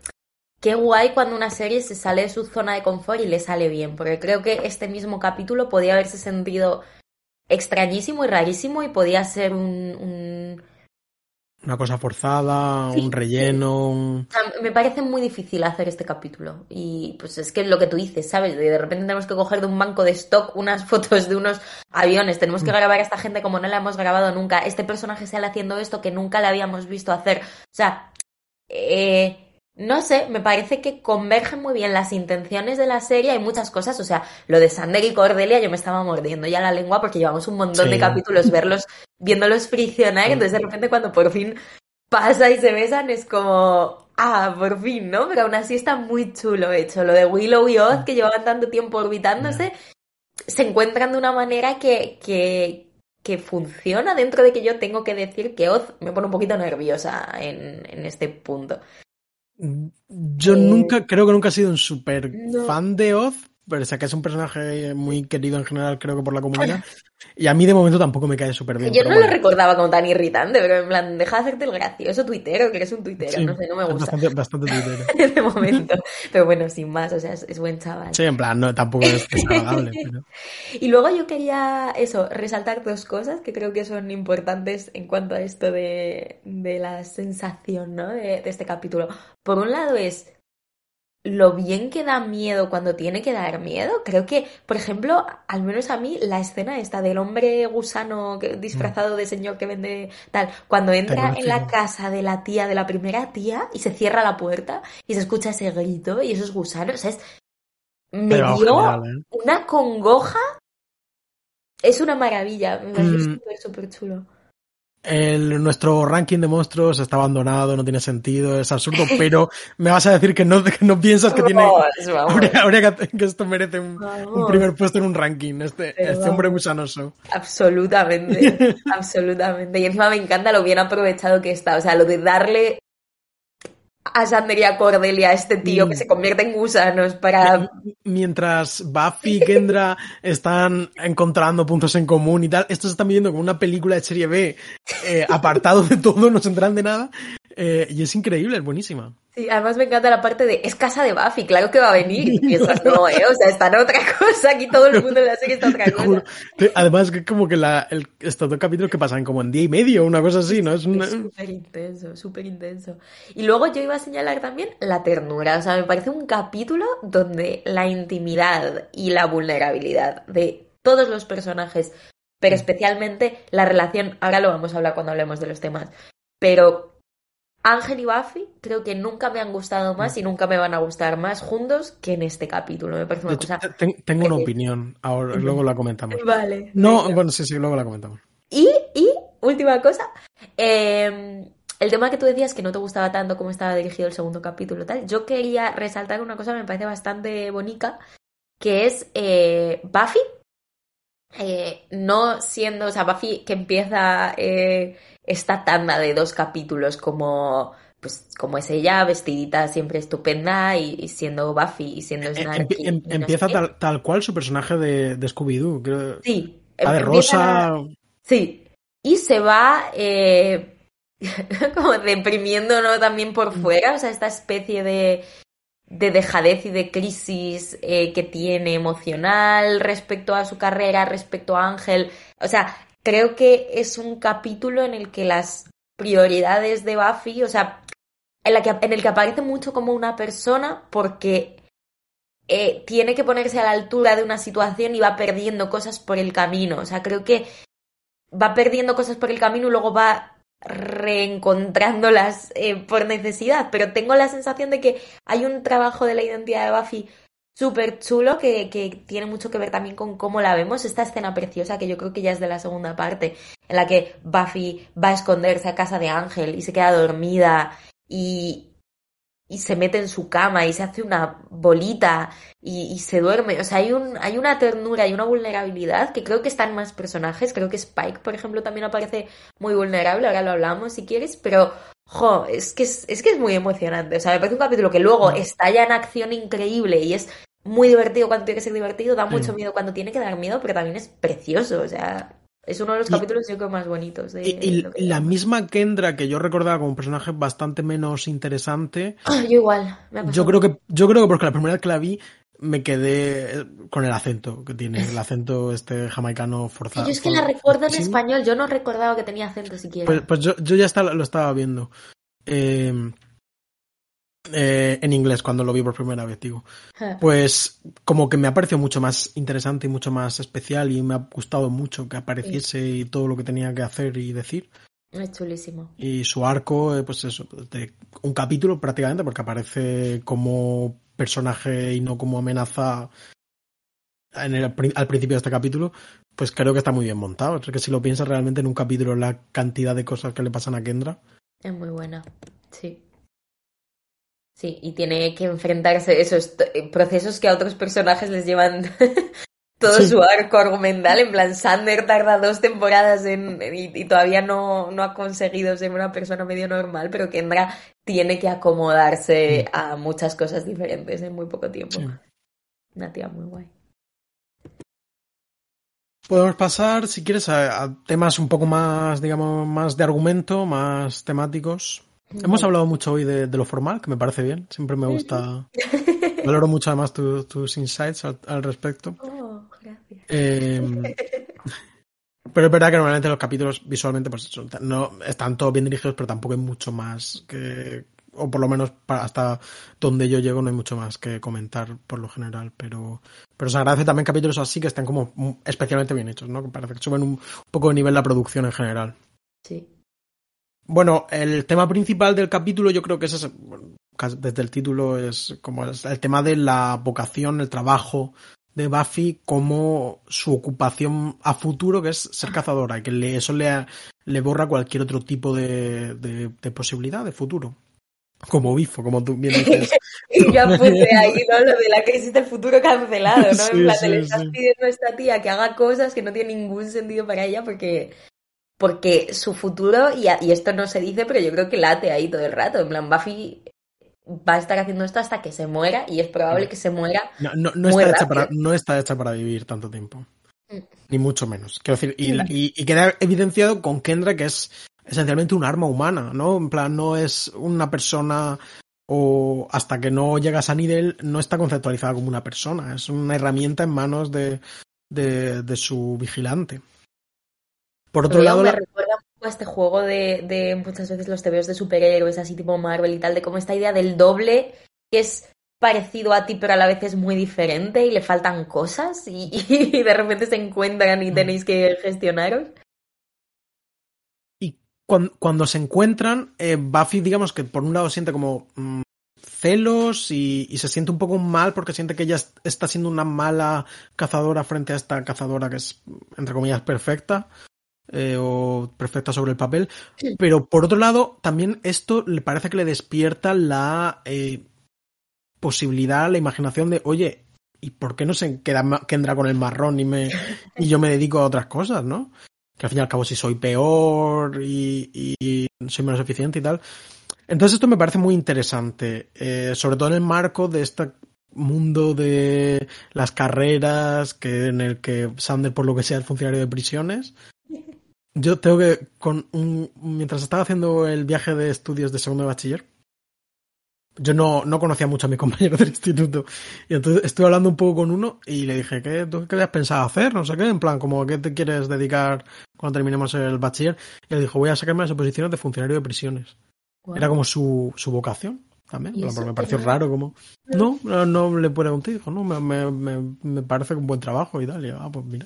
qué guay cuando una serie se sale de su zona de confort y le sale bien, porque creo que este mismo capítulo podía haberse sentido extrañísimo y rarísimo y podía ser un... Una cosa forzada, un relleno. me parece muy difícil hacer este capítulo. Y pues es que lo que tú dices, ¿sabes? De repente tenemos que coger de un banco de stock unas fotos de unos aviones. Tenemos que mm. grabar a esta gente como no la hemos grabado nunca. Este personaje sale haciendo esto que nunca le habíamos visto hacer. O sea, eh, no sé, me parece que convergen muy bien las intenciones de la serie. Hay muchas cosas, o sea, lo de Sander y Cordelia, yo me estaba mordiendo ya la lengua porque llevamos un montón de capítulos verlos, viéndolos friccionar. Entonces, de repente, cuando por fin pasa y se besan, es como, ah, por fin, ¿no? Pero aún así está muy chulo hecho. Lo de Willow y Oz, que llevaban tanto tiempo orbitándose, se encuentran de una manera que, que, que funciona dentro de que yo tengo que decir que Oz me pone un poquito nerviosa en, en este punto. Yo eh, nunca, creo que nunca he sido un super fan de Oz, pero sé que es un personaje muy querido en general, creo que por la comunidad. Y a mí de momento tampoco me cae súper bien. Yo no lo recordaba como tan irritante, pero en plan, deja de hacerte el gracioso tuitero, que eres un tuitero, no sé, no me gusta. Bastante, bastante tuitero. en este momento. Pero bueno, sin más, o sea, es, buen chaval. Sí, en plan, no, tampoco es desagradable. Y luego yo quería, eso, resaltar dos cosas que creo que son importantes en cuanto a esto de, de la sensación, ¿no? de este capítulo. Por un lado es lo bien que da miedo cuando tiene que dar miedo. Creo que, por ejemplo, al menos a mí, la escena esta del hombre gusano disfrazado de señor que vende tal, cuando entra en la casa de la tía, de la primera tía, y se cierra la puerta y se escucha ese grito y esos gusanos, es... Me dio ¿eh? una congoja. Es una maravilla, me mm. súper, súper chulo. El, nuestro ranking de monstruos está abandonado, no tiene sentido, es absurdo, pero me vas a decir que no, no piensas que tiene. Habría, que, esto merece un, primer puesto en un ranking, este, este hombre gusanoso. Absolutamente, absolutamente. Y encima me encanta lo bien aprovechado que está. O sea, lo de darle a Sander y a Cordelia, este tío que mm. se convierte en gusanos para... Mientras Buffy y Kendra están encontrando puntos en común y tal, estos están viendo como una película de serie B, eh, apartado de todo, no se enteran de nada, eh, y es increíble, es buenísima. Sí, además me encanta la parte de es casa de Buffy, claro que va a venir. Y piensas, no, ¿eh? O sea, está en otra cosa, aquí todo el mundo le hace que está otra cosa. Además, que como que la, el, estos dos capítulos que pasan como en día y medio, una cosa así, ¿no? Es súper intenso, súper intenso. Y luego yo iba a señalar también la ternura. O sea, me parece un capítulo donde la intimidad y la vulnerabilidad de todos los personajes, pero especialmente la relación, ahora lo vamos a hablar cuando hablemos de los temas, pero Ángel y Buffy creo que nunca me han gustado más y nunca me van a gustar más juntos que en este capítulo. Me parece una cosa... Tengo una opinión, ahora luego la comentamos. Vale. No, bueno, sí, sí, luego la comentamos. Y, y última cosa, em, el tema que tú decías que no te gustaba tanto como estaba dirigido el segundo capítulo, tal, yo quería resaltar una cosa que me parece bastante bonita, que es eh, Buffy, eh, no siendo, o sea, Buffy que empieza eh, esta tanda de dos capítulos como pues como es ella, vestidita siempre estupenda y, siendo Buffy y siendo Snarky. Em, empieza tal, cual su personaje de, Scooby-Doo, creo. Sí. La de Rosa. Sí. Y se va eh, como deprimiendo, ¿no? También por mm. fuera, o sea, esta especie de, de dejadez y de crisis eh, que tiene emocional respecto a su carrera, respecto a Ángel. O sea, creo que es un capítulo en el que las prioridades de Buffy, o sea, en, la que, en el que aparece mucho como una persona porque eh, tiene que ponerse a la altura de una situación y va perdiendo cosas por el camino. O sea, creo que va perdiendo cosas por el camino y luego va reencontrándolas eh, por necesidad. Pero tengo la sensación de que hay un trabajo de la identidad de Buffy súper chulo que, que, tiene mucho que ver también con cómo la vemos. Esta escena preciosa que yo creo que ya es de la segunda parte, en la que Buffy va a esconderse a casa de Ángel y se queda dormida y, y se mete en su cama y se hace una bolita y, se duerme. O sea, hay, un, hay una ternura y una vulnerabilidad que creo que están más personajes. Creo que Spike, por ejemplo, también aparece muy vulnerable. Ahora lo hablamos si quieres, pero jo, es que es, es que es muy emocionante. O sea, me parece un capítulo que luego mm. estalla en acción increíble y es muy divertido cuando tiene que ser divertido, da mucho miedo cuando tiene que dar miedo, pero también es precioso. O sea, es uno de los capítulos yo creo más bonitos. De, y, la misma Kendra que yo recordaba como un personaje bastante menos interesante. Ah, yo igual. yo creo que yo creo que porque la primera vez que la vi me quedé con el acento que tiene, el acento este jamaicano forzado. Yo es que la recuerdo en español, yo no recordaba que tenía acento siquiera. Pues, pues yo, yo, ya lo estaba viendo. Eh, eh, en inglés cuando lo vi por primera vez, digo. Pues como que me ha parecido mucho más interesante y mucho más especial y me ha gustado mucho que apareciese y todo lo que tenía que hacer y decir. Es chulísimo. Y su arco, eh, pues eso, de un capítulo prácticamente, porque aparece como personaje y no como amenaza en el, al principio de este capítulo, pues creo que está muy bien montado. Es que si lo piensas realmente en un capítulo, la cantidad de cosas que le pasan a Kendra. Es muy buena, sí. Sí, y tiene que enfrentarse a esos eh, procesos que a otros personajes les llevan todo su arco argumental. En plan, Sander tarda dos temporadas en, y, todavía no, no, ha conseguido ser una persona medio normal, pero Kendra tiene que acomodarse a muchas cosas diferentes en muy poco tiempo. Una tía muy guay. Podemos pasar, si quieres, a, temas un poco más, digamos, más de argumento, más temáticos. Hemos hablado mucho hoy de, lo formal, que me parece bien. Siempre me gusta. Valoro mucho además tus insights al, respecto. Oh, gracias. Em, pero es verdad que normalmente los capítulos visualmente pues no están todos bien dirigidos, pero tampoco hay mucho más que. O por lo menos hasta donde yo llego no hay mucho más que comentar por lo general. Pero, pero se agradece también capítulos así que están como especialmente bien hechos, ¿no? Que parece que suben un poco de nivel la producción en general. Sí. Bueno, el tema principal del capítulo yo creo que es desde el título es como el tema de la vocación, el trabajo de Buffy como su ocupación a futuro que es ser cazadora y que eso le, le borra cualquier otro tipo de, de, posibilidad de futuro. Como bifo, como tú bien dices. y yo apunté ahí, ¿no? Lo de la crisis del futuro cancelado, ¿no? en plan, le estás pidiendo a esta tía que haga cosas que no tienen ningún sentido para ella porque porque su futuro, y, y, esto no se dice, pero yo creo que late ahí todo el rato. En plan, Buffy va a estar haciendo esto hasta que se muera y es probable que se muera. No, no, no está, hecha para, no está hecha para vivir tanto tiempo. Mm. Ni mucho menos. Quiero decir, y, y, y, queda evidenciado con Kendra que es esencialmente un arma humana, ¿no? En plan, no es una persona o hasta que no llegas a Nidel no está conceptualizada como una persona, es una herramienta en manos de, de, de su vigilante. Por otro lado. Me recuerda a este juego de, muchas veces los TVOs de superhéroes, así tipo Marvel y tal, de como esta idea del doble, que es parecido a ti, pero a la vez es muy diferente y le faltan cosas y, de repente se encuentran y mm. tenéis que gestionaros. Y cuando, se encuentran, eh, Buffy, digamos que por un lado siente como mm, celos y, y, se siente un poco mal porque siente que ella está siendo una mala cazadora frente a esta cazadora que es, entre comillas, perfecta. Eh, o perfecta sobre el papel. Pero por otro lado, también esto le parece que le despierta la eh, posibilidad, la imaginación de, oye, ¿y por qué no se queda Kendra con el marrón y, me, y yo me dedico a otras cosas, no? Que al fin y al cabo si soy peor y, y soy menos eficiente y tal. Entonces esto me parece muy interesante, eh, sobre todo en el marco de este mundo de las carreras que en el que Sander por lo que sea es funcionario de prisiones yo tengo que, con un, mientras estaba haciendo el viaje de estudios de segundo de bachiller, yo no, no conocía mucho a mis compañeros del instituto. Y entonces estuve hablando un poco con uno y le dije, ¿qué, ¿tú qué habías pensado hacer? No sé qué, en plan, como, ¿qué te quieres dedicar cuando terminemos el bachiller? Y él dijo, voy a sacarme las oposiciones de funcionario de prisiones. Era como su, su vocación también, pero me pareció raro como... No, no, le pregunté, dijo, no, me, me, me, parece un buen trabajo y tal. Y ah, pues mira.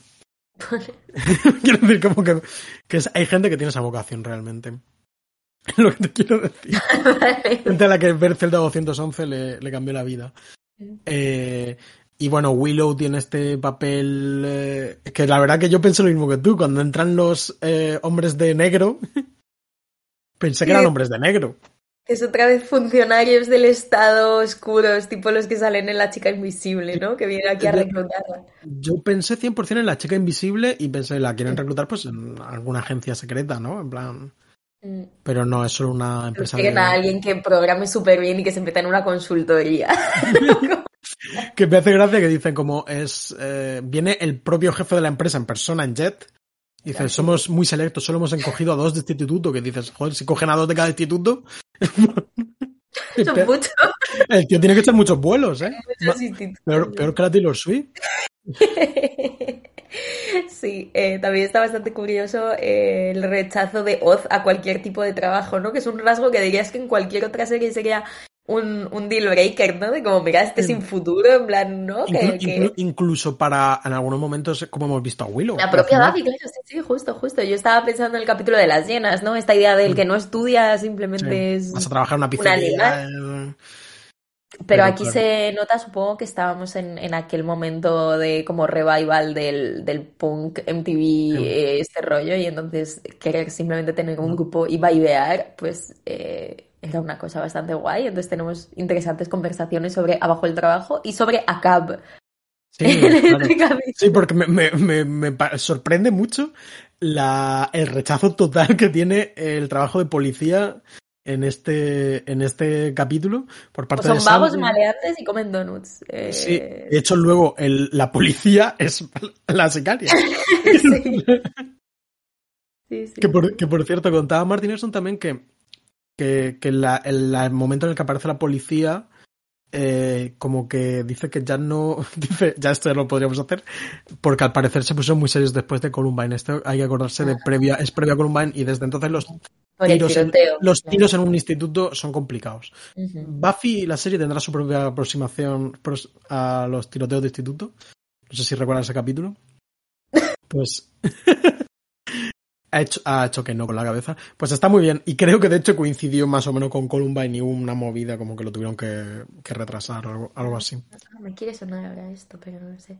Quiero decir, como que, que hay gente que tiene esa vocación realmente. lo que te quiero decir. Gente a la que ver Zelda 211 le, le cambió la vida. Eh, y bueno, Willow tiene este papel eh, que la verdad que yo pensé lo mismo que tú. Cuando entran los eh, hombres de negro, pensé que eran hombres de negro. Es otra vez funcionarios del Estado oscuros, tipo los que salen en La Chica Invisible, ¿no? Que vienen aquí a reclutarla. Yo pensé 100% en La Chica Invisible y pensé, la quieren reclutar pues en alguna agencia secreta, ¿no? En plan... Mm. Pero no, es solo una empresa. Quieren a alguien que programe súper bien y que se meta en una consultoría. que me hace gracia que dicen como es eh, viene el propio jefe de la empresa en persona en Jet. Dicen, somos muy selectos, solo hemos encogido a dos de este instituto. Que dices, joder, si cogen a dos de cada instituto. el tío tiene que echar muchos vuelos, ¿eh? Peor, peor que la Taylor Swift. Sí, eh, también está bastante curioso eh, el rechazo de Oz a cualquier tipo de trabajo, ¿no? Que es un rasgo que dirías que en cualquier otra serie sería un, un deal breaker, ¿no? De como, mira, este sin futuro, en plan, ¿no? Incluso para, en algunos momentos, como hemos visto a Willow. La propia Buffy, claro, sí, sí, justo, justo. Yo estaba pensando en el capítulo de las llenas, ¿no? Esta idea del mm. que no estudia simplemente es... Vas a trabajar en una pizzería. Pero, aquí se nota, supongo que estábamos en, en, aquel momento de como revival del, del punk MTV, eh, este rollo, y entonces querer simplemente tener un grupo y bailear, pues eh, era una cosa bastante guay. Entonces tenemos interesantes conversaciones sobre Abajo el Trabajo y sobre ACAB. Sí, este sí porque me, me, me, sorprende mucho la, el rechazo total que tiene el trabajo de policía en este, en este capítulo por parte son vagos, maleantes y comen donuts. Eh, sí, de hecho luego el, la policía es la sicaria. sí. sí, Que, por, que por cierto, contaba Martin también que, que, que la, el, momento en el que aparece la policía eh, como que dice que ya no, dice, ya esto ya lo podríamos hacer, porque al parecer se puso muy serios después de Columbine. Esto hay que acordarse de previa, es previa a Columbine y desde entonces los tiros, en, los tiros en un instituto son complicados. Buffy, la serie, tendrá su propia aproximación a los tiroteos de instituto. No sé si recuerdan ese capítulo. Pues ha hecho, ha hecho que no con la cabeza. Pues está muy bien. Y creo que de hecho coincidió más o menos con Columbine y una movida como que lo tuvieron que, retrasar o algo, así. me quiere sonar ahora esto, pero no sé.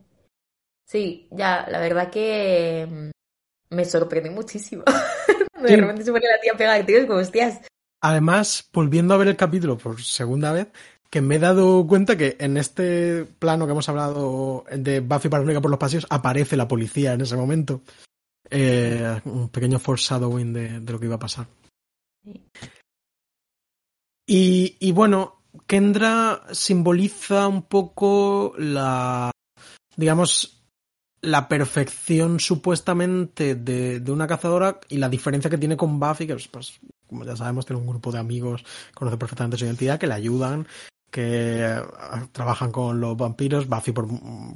Sí, ya, la verdad que mm, me sorprende muchísimo. De repente se pone la tía pegada, tío, como hostias. Además, volviendo a ver el capítulo por segunda vez, que me he dado cuenta que en este plano que hemos hablado de Buffy paranoica por los pasillos aparece la policía en ese momento. Eh, un pequeño foreshadowing de, de lo que iba a pasar. Y, y, bueno, Kendra simboliza un poco la, digamos, la perfección supuestamente de, de, una cazadora y la diferencia que tiene con Buffy, que pues, como ya sabemos, tiene un grupo de amigos, conoce perfectamente su identidad, que le ayudan, que eh, trabajan con los vampiros. Buffy por,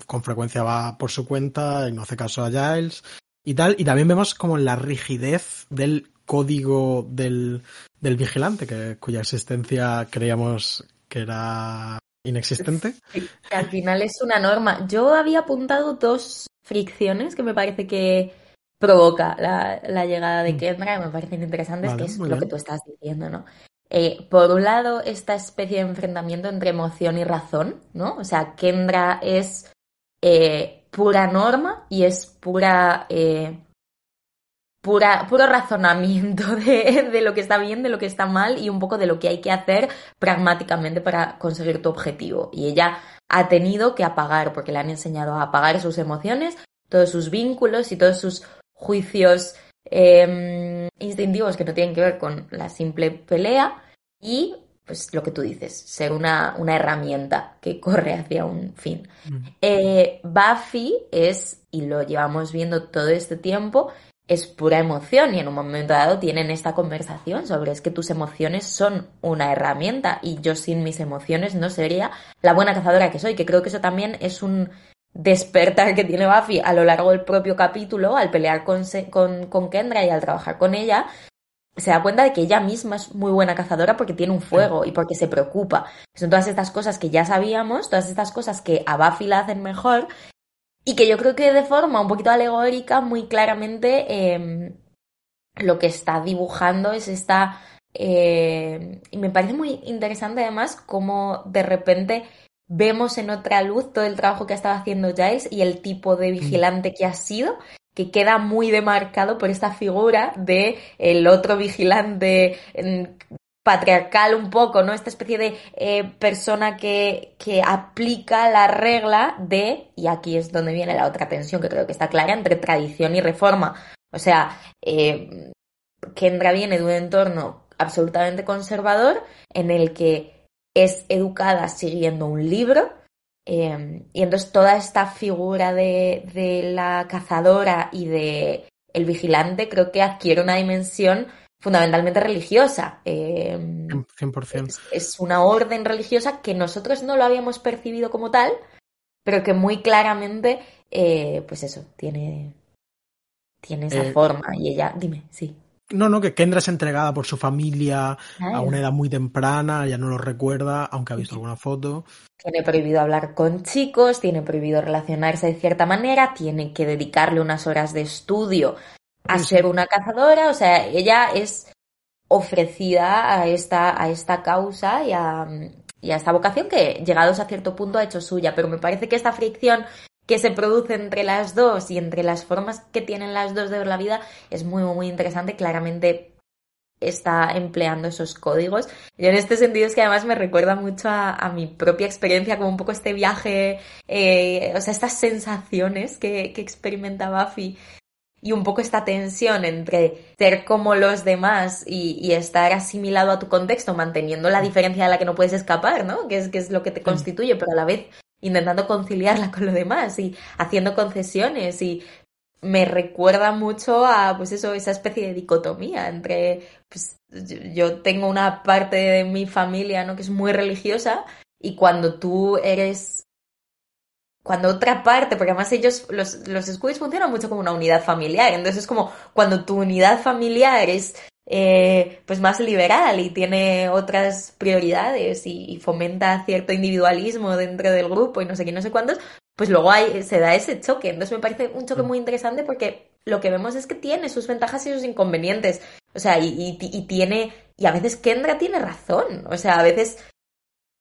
con frecuencia va por su cuenta y no hace caso a Giles y tal. Y también vemos como la rigidez del código del, del vigilante, que, cuya existencia creíamos que era inexistente. al final es una norma. Yo había apuntado dos fricciones que me parece que provoca la, la llegada de mm. Kendra, que me parecen interesantes, que es lo que tú estás diciendo, ¿no? Eh, por un lado, esta especie de enfrentamiento entre emoción y razón, ¿no? O sea, Kendra es eh, pura norma y es pura, eh, pura puro razonamiento de, de, lo que está bien, de lo que está mal y un poco de lo que hay que hacer pragmáticamente para conseguir tu objetivo. Y ella ha tenido que apagar, porque le han enseñado a apagar sus emociones, todos sus vínculos y todos sus juicios em, instintivos que no tienen que ver con la simple pelea y pues lo que tú dices, ser una, una herramienta que corre hacia un fin. Eh, Buffy es, y lo llevamos viendo todo este tiempo, es pura emoción y en un momento dado tienen esta conversación sobre es que tus emociones son una herramienta y yo sin mis emociones no sería la buena cazadora que soy, que creo que eso también es un despertar que tiene Buffy a lo largo del propio capítulo al pelear con, con, con Kendra y al trabajar con ella, se da cuenta de que ella misma es muy buena cazadora porque tiene un fuego y porque se preocupa. Son todas estas cosas que ya sabíamos, todas estas cosas que a Buffy la hacen mejor y que yo creo que de forma un poquito alegórica, muy claramente, em, lo que está dibujando es esta... Eh, y me parece muy interesante además cómo de repente vemos en otra luz todo el trabajo que ha estado haciendo Giles y el tipo de mm. vigilante que ha sido que queda muy demarcado por esta figura de el otro vigilante patriarcal un poco, ¿no? Esta especie de eh, persona que, que, aplica la regla de, y aquí es donde viene la otra tensión que creo que está clara, entre tradición y reforma. O sea, eh, Kendra viene de un entorno absolutamente conservador en el que es educada siguiendo un libro, eh, y entonces toda esta figura de, de la cazadora y de el vigilante creo que adquiere una dimensión fundamentalmente religiosa. 100%. Eh, es, una orden religiosa que nosotros no lo habíamos percibido como tal, pero que muy claramente, eh, pues eso, tiene, tiene esa eh, forma. Y ella, dime, sí. No, no, que Kendra es entregada por su familia a una edad muy temprana, ya no lo recuerda, aunque ha visto alguna foto. Tiene prohibido hablar con chicos, tiene prohibido relacionarse de cierta manera, tiene que dedicarle unas horas de estudio a ser una cazadora, o sea, ella es ofrecida a esta, a esta causa y a, y a esta vocación que, llegados a cierto punto, ha hecho suya. Pero me parece que esta fricción que se produce entre las dos y entre las formas que tienen las dos de ver la vida es muy, muy interesante. Claramente está empleando esos códigos. Y en este sentido es que además me recuerda mucho a, mi propia experiencia, como un poco este viaje, eh, o sea, estas sensaciones que, que experimenta Buffy y un poco esta tensión entre ser como los demás y, estar asimilado a tu contexto, manteniendo la diferencia de la que no puedes escapar, ¿no? Que es, que es lo que te constituye, pero a la vez intentando conciliarla con lo demás y haciendo concesiones y me recuerda mucho a pues eso esa especie de dicotomía entre pues yo tengo una parte de mi familia no que es muy religiosa y cuando tú eres cuando otra parte, porque además ellos, los, los squids funcionan mucho como una unidad familiar, entonces es como cuando tu unidad familiar es eh, pues más liberal y tiene otras prioridades y, fomenta cierto individualismo dentro del grupo y no sé qué, no sé cuántos, pues luego hay, se da ese choque. Entonces me parece un choque mm. muy interesante porque lo que vemos es que tiene sus ventajas y sus inconvenientes. O sea, y, y, y tiene, y a veces Kendra tiene razón. O sea, a veces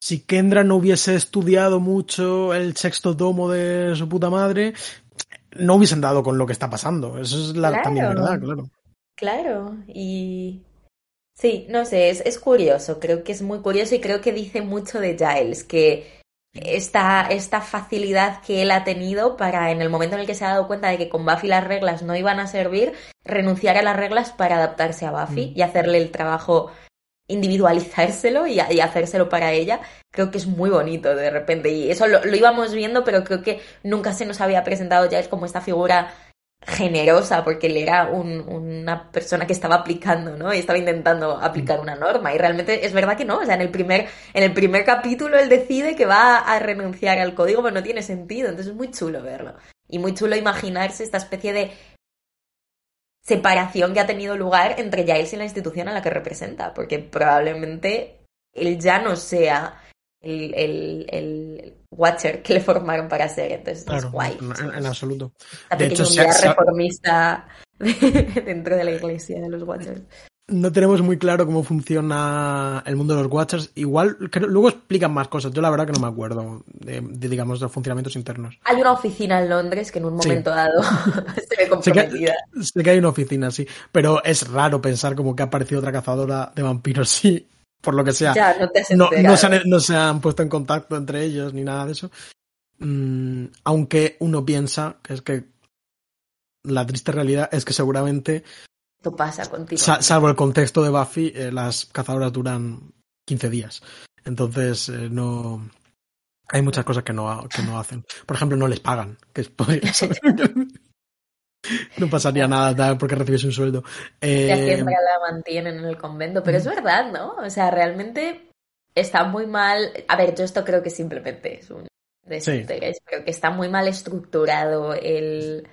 si Kendra no hubiese estudiado mucho el sexto tomo de su puta madre, no hubiesen dado con lo que está pasando. Eso es la, también verdad, claro. Claro, y sí, no sé, es, es curioso, creo que es muy curioso y creo que dice mucho de Giles, que esta, esta facilidad que él ha tenido para, en el momento en el que se ha dado cuenta de que con Buffy las reglas no iban a servir, renunciar a las reglas para adaptarse a Buffy mm. y hacerle el trabajo individualizárselo y, hacérselo para ella, creo que es muy bonito de repente. Y eso lo, íbamos viendo, pero creo que nunca se nos había presentado ya como esta figura generosa, porque él era una persona que estaba aplicando, ¿no? Y estaba intentando aplicar una norma. Y realmente es verdad que no. O sea, en el primer, en el primer capítulo él decide que va a renunciar al código, pero no tiene sentido. Entonces es muy chulo verlo. Y muy chulo imaginarse esta especie de separación que ha tenido lugar entre Giles y la institución a la que representa, porque probablemente él ya no sea el, el, el Watcher que le formaron para ser, entonces es guay. En, absoluto. de hecho, se, reformista dentro de la iglesia de los Watchers no tenemos muy claro cómo funciona el mundo de los Watchers. Igual, luego explican más cosas. Yo la verdad que no me acuerdo de, digamos, los funcionamientos internos. Hay una oficina en Londres que en un momento dado se ve comprometida. Sé que, hay una oficina, sí. Pero es raro pensar como que ha aparecido otra cazadora de vampiros, sí. Por lo que sea. no, no, se han, puesto en contacto entre ellos ni nada de eso. Mm, aunque uno piensa que es que la triste realidad es que seguramente pasa contigo. salvo el contexto de Buffy, eh, las cazadoras duran 15 días. Entonces, eh, no. Hay muchas cosas que no, que no hacen. Por ejemplo, no les pagan. Que es, no pasaría nada porque recibes un sueldo. Eh... Ya siempre la mantienen en el convento, pero es verdad, ¿no? O sea, realmente está muy mal. A ver, yo esto creo que simplemente es un desinterés, pero que está muy mal estructurado el,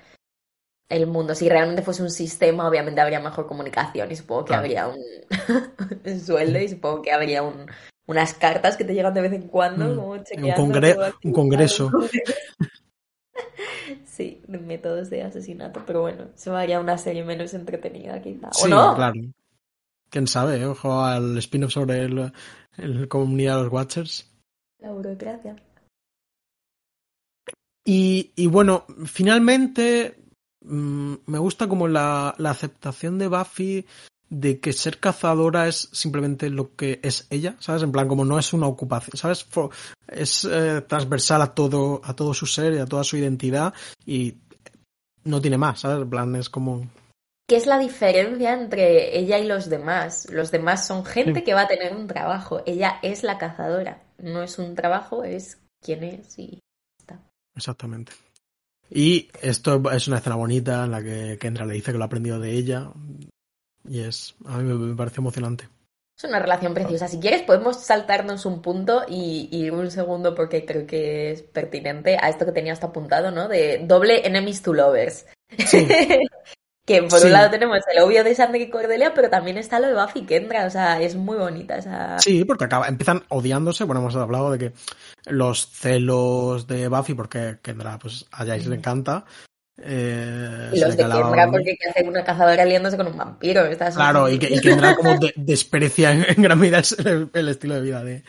el mundo. Si realmente fuese un sistema, obviamente habría mejor comunicación y supongo que habría un, sueldo y supongo que habría un, unas cartas que te llegan de vez en cuando, mm. un, congreso. sí, métodos de asesinato, pero bueno, se haría una serie menos entretenida quizá. ¿O no? claro. Quién sabe, ojo al spin-off sobre el, el comunidad de los Watchers. La burocracia. Y, y bueno, finalmente mm, me gusta como la, la aceptación de Buffy de que ser cazadora es simplemente lo que es ella, ¿sabes? En plan, como no es una ocupación, ¿sabes? Es eh, transversal a todo, a todo su ser y a toda su identidad y no tiene más, ¿sabes? En plan, es como... ¿Qué es la diferencia entre ella y los demás? Los demás son gente que va a tener un trabajo. Ella es la cazadora. No es un trabajo, es quien es y está. Exactamente. Y esto es una escena bonita en la que Kendra le dice que lo ha aprendido de ella. Y es, a mí me, parece emocionante. Es una relación preciosa. Si quieres, podemos saltarnos un punto y, un segundo porque creo que es pertinente a esto que tenías apuntado, ¿no? De doble enemies to lovers. que por un lado tenemos el obvio de Sander y Cordelia, pero también está lo de Buffy y Kendra. O sea, es muy bonita esa. Sí, porque acaba, empiezan odiándose. Bueno, hemos hablado de que los celos de Buffy, porque Kendra, pues a Jace le encanta. Eh, los de Kendra porque que hace una cazadora liándose con un vampiro. Claro, y que, y Kendra como desprecia en, gran medida el, estilo de vida de,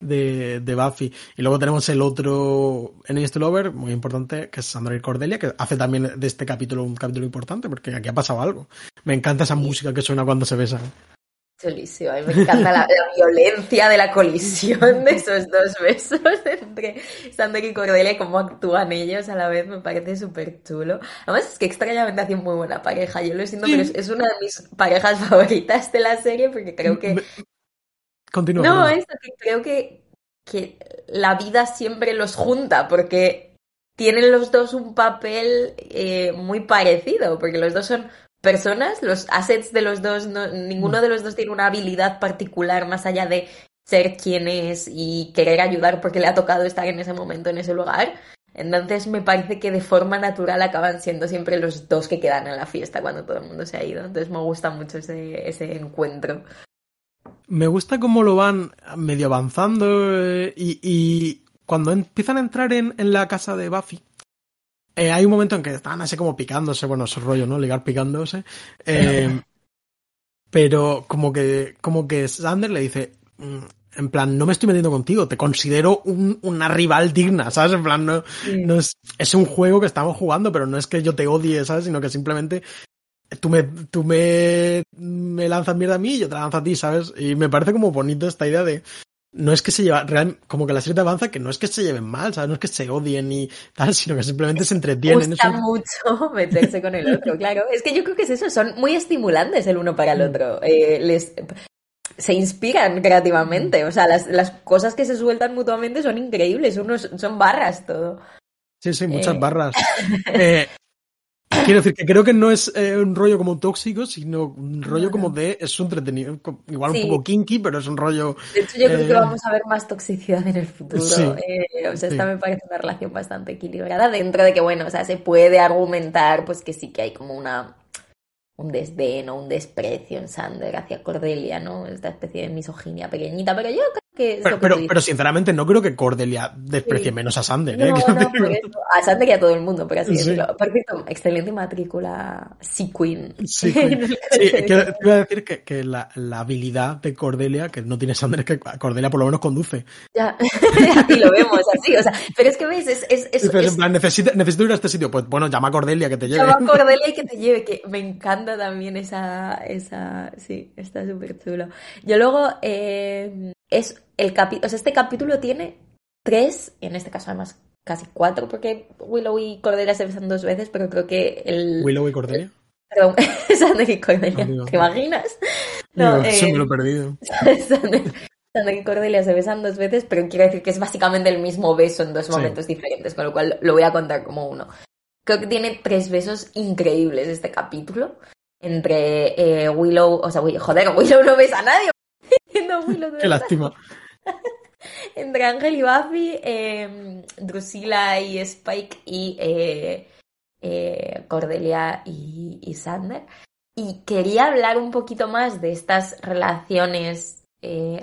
de, de, Buffy. Y luego tenemos el otro Enemy Lover, muy importante, que es Sandra y Cordelia, que hace también de este capítulo un capítulo importante, porque aquí ha pasado algo. Me encanta esa música que suena cuando se besan. Chulísimo. A mí me encanta la, violencia de la colisión de esos dos besos entre Sander y Cordelia y cómo actúan ellos a la vez. Me parece súper chulo. Además, es que extrañamente hacen muy buena pareja. Yo lo siento, pero es, una de mis parejas favoritas de la serie porque creo que. Continúa. No, eso, que creo que, que la vida siempre los junta porque tienen los dos un papel eh, muy parecido, porque los dos son personas, los assets de los dos, ninguno mm. de los dos tiene una habilidad particular más allá de ser quien es y querer ayudar porque le ha tocado estar en ese momento, en ese lugar. Entonces me parece que de forma natural acaban siendo siempre los dos que quedan en la fiesta cuando todo el mundo se ha ido. Entonces me gusta mucho ese, ese encuentro. Me gusta cómo lo van medio avanzando eh, y, y, cuando empiezan a entrar en, en la casa de Buffy, eh, hay un momento en que están así como picándose, bueno, ese rollo, ¿no? Ligar picándose. Eh, pero como que, como que Sander le dice, mm, en plan, no me estoy metiendo contigo, te considero un, una rival digna, ¿sabes? En plan, no, no es, es un juego que estamos jugando, pero no es que yo te odie, ¿sabes? Sino que simplemente tú me, tú me, me lanzas mierda a mí y yo te la lanzo a ti, ¿sabes? Y me parece como bonito esta idea de, no es que se lleva, real, como que la serie te avanza que no es que se lleven mal, ¿sabes? No es que se odien ni tal, sino que simplemente se entretienen. Gusta mucho meterse con el otro, claro. Es que yo creo que es eso, son muy estimulantes el uno para el mm. otro. Eh, les, se inspiran creativamente, o sea, las, las, cosas que se sueltan mutuamente son increíbles, unos, son barras todo. Sí, sí, muchas eh. barras. Eh, Quiero decir que creo que no es eh, un rollo como tóxico, sino un rollo como de es un entretenido, igual un poco kinky, pero es un rollo. De hecho, yo creo que eh, vamos a ver más toxicidad en el futuro. Eh, o sea, esta me parece una relación bastante equilibrada dentro de que, bueno, o sea, se puede argumentar, pues que sí que hay como una un desdén o un desprecio en Sander hacia Cordelia, ¿no? Esta especie de misoginia pequeñita, pero yo que... Pero, pero, sinceramente no creo que Cordelia desprecie menos a Sander, ¿eh? a Sander y a todo el mundo, por así decirlo. Por cierto, excelente matrícula Queen. Sí, quiero, decir que, que la, la, habilidad de Cordelia, que no tiene Sander, es que Cordelia por lo menos conduce. Ya, y lo vemos así, o sea, pero es que veis, es... es, es, en plan, necesito, necesito ir a este sitio, pues bueno, llama a Cordelia que te lleve. Llama a Cordelia y que te lleve, que me encanta también esa, esa, sí, está súper chulo. Yo luego, eh, es el capítulo, o sea, este capítulo tiene tres, en este caso además casi cuatro, porque Willow y Cordelia se besan dos veces, pero creo que el... Willow y Cordelia. Perdón, Sander y Cordelia, ¿te imaginas? No, eso me lo he perdido. Sander y Cordelia se besan dos veces, pero quiero decir que es básicamente el mismo beso en dos momentos diferentes, con lo cual lo voy a contar como uno. Creo que tiene tres besos increíbles este capítulo. Entre eh, Willow, o sea, joder, Willow no besa a nadie. Qué lástima. entre Ángel y Buffy, eh, Drusilla y Spike y eh, eh, Cordelia y, Sander. Y quería hablar un poquito más de estas relaciones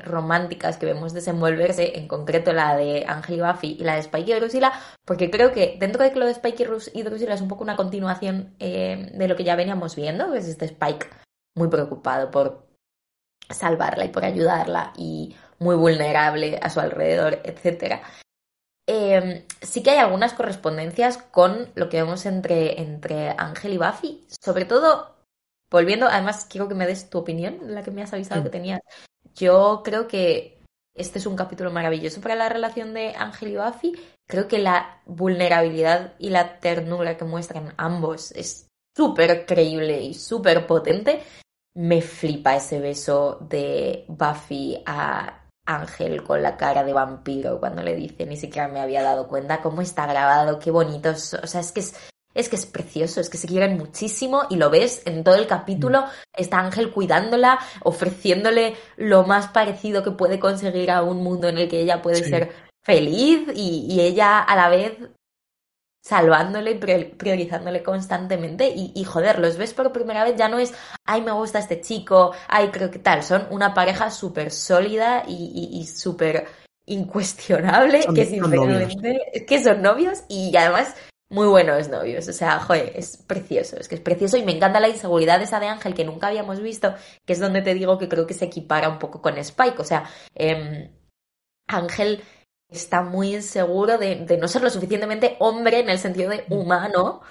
románticas que vemos desenvolverse, en concreto la de Ángel y Buffy y la de Spike y Drusilla, porque creo que dentro de que lo de Spike y Drusilla es un poco una continuación de lo que ya veníamos viendo, que es este Spike muy preocupado por salvarla y por ayudarla y muy vulnerable a su alrededor, etc. Em, sí que hay algunas correspondencias con lo que vemos entre, entre Ángel y Buffy, sobre todo volviendo, además quiero que me des tu opinión, la que me has avisado que tenías. Yo creo que este es un capítulo maravilloso para la relación de Ángel y Buffy. Creo que la vulnerabilidad y la ternura que muestran ambos es súper creíble y súper potente. Me flipa ese beso de Buffy a Ángel con la cara de vampiro cuando le dice, ni siquiera me había dado cuenta cómo está grabado, qué bonito. O sea, es que es, es que es precioso, es que se quieren muchísimo y lo ves en todo el capítulo. Mm. Está Ángel cuidándola, ofreciéndole lo más parecido que puede conseguir a un mundo en el que ella puede ser feliz y, ella a la vez salvándole y priorizándole constantemente. Y, y, joder, los ves por primera vez, ya no es, ay, me gusta este chico, ay, creo que tal, son una pareja súper sólida y, y, súper incuestionable, que sinceramente, es que son novios y además muy buenos novios, o sea, joder, es precioso, es que es precioso y me encanta la inseguridad esa de Ángel que nunca habíamos visto, que es donde te digo que creo que se equipara un poco con Spike, o sea, eh, Ángel está muy inseguro de, de, no ser lo suficientemente hombre en el sentido de humano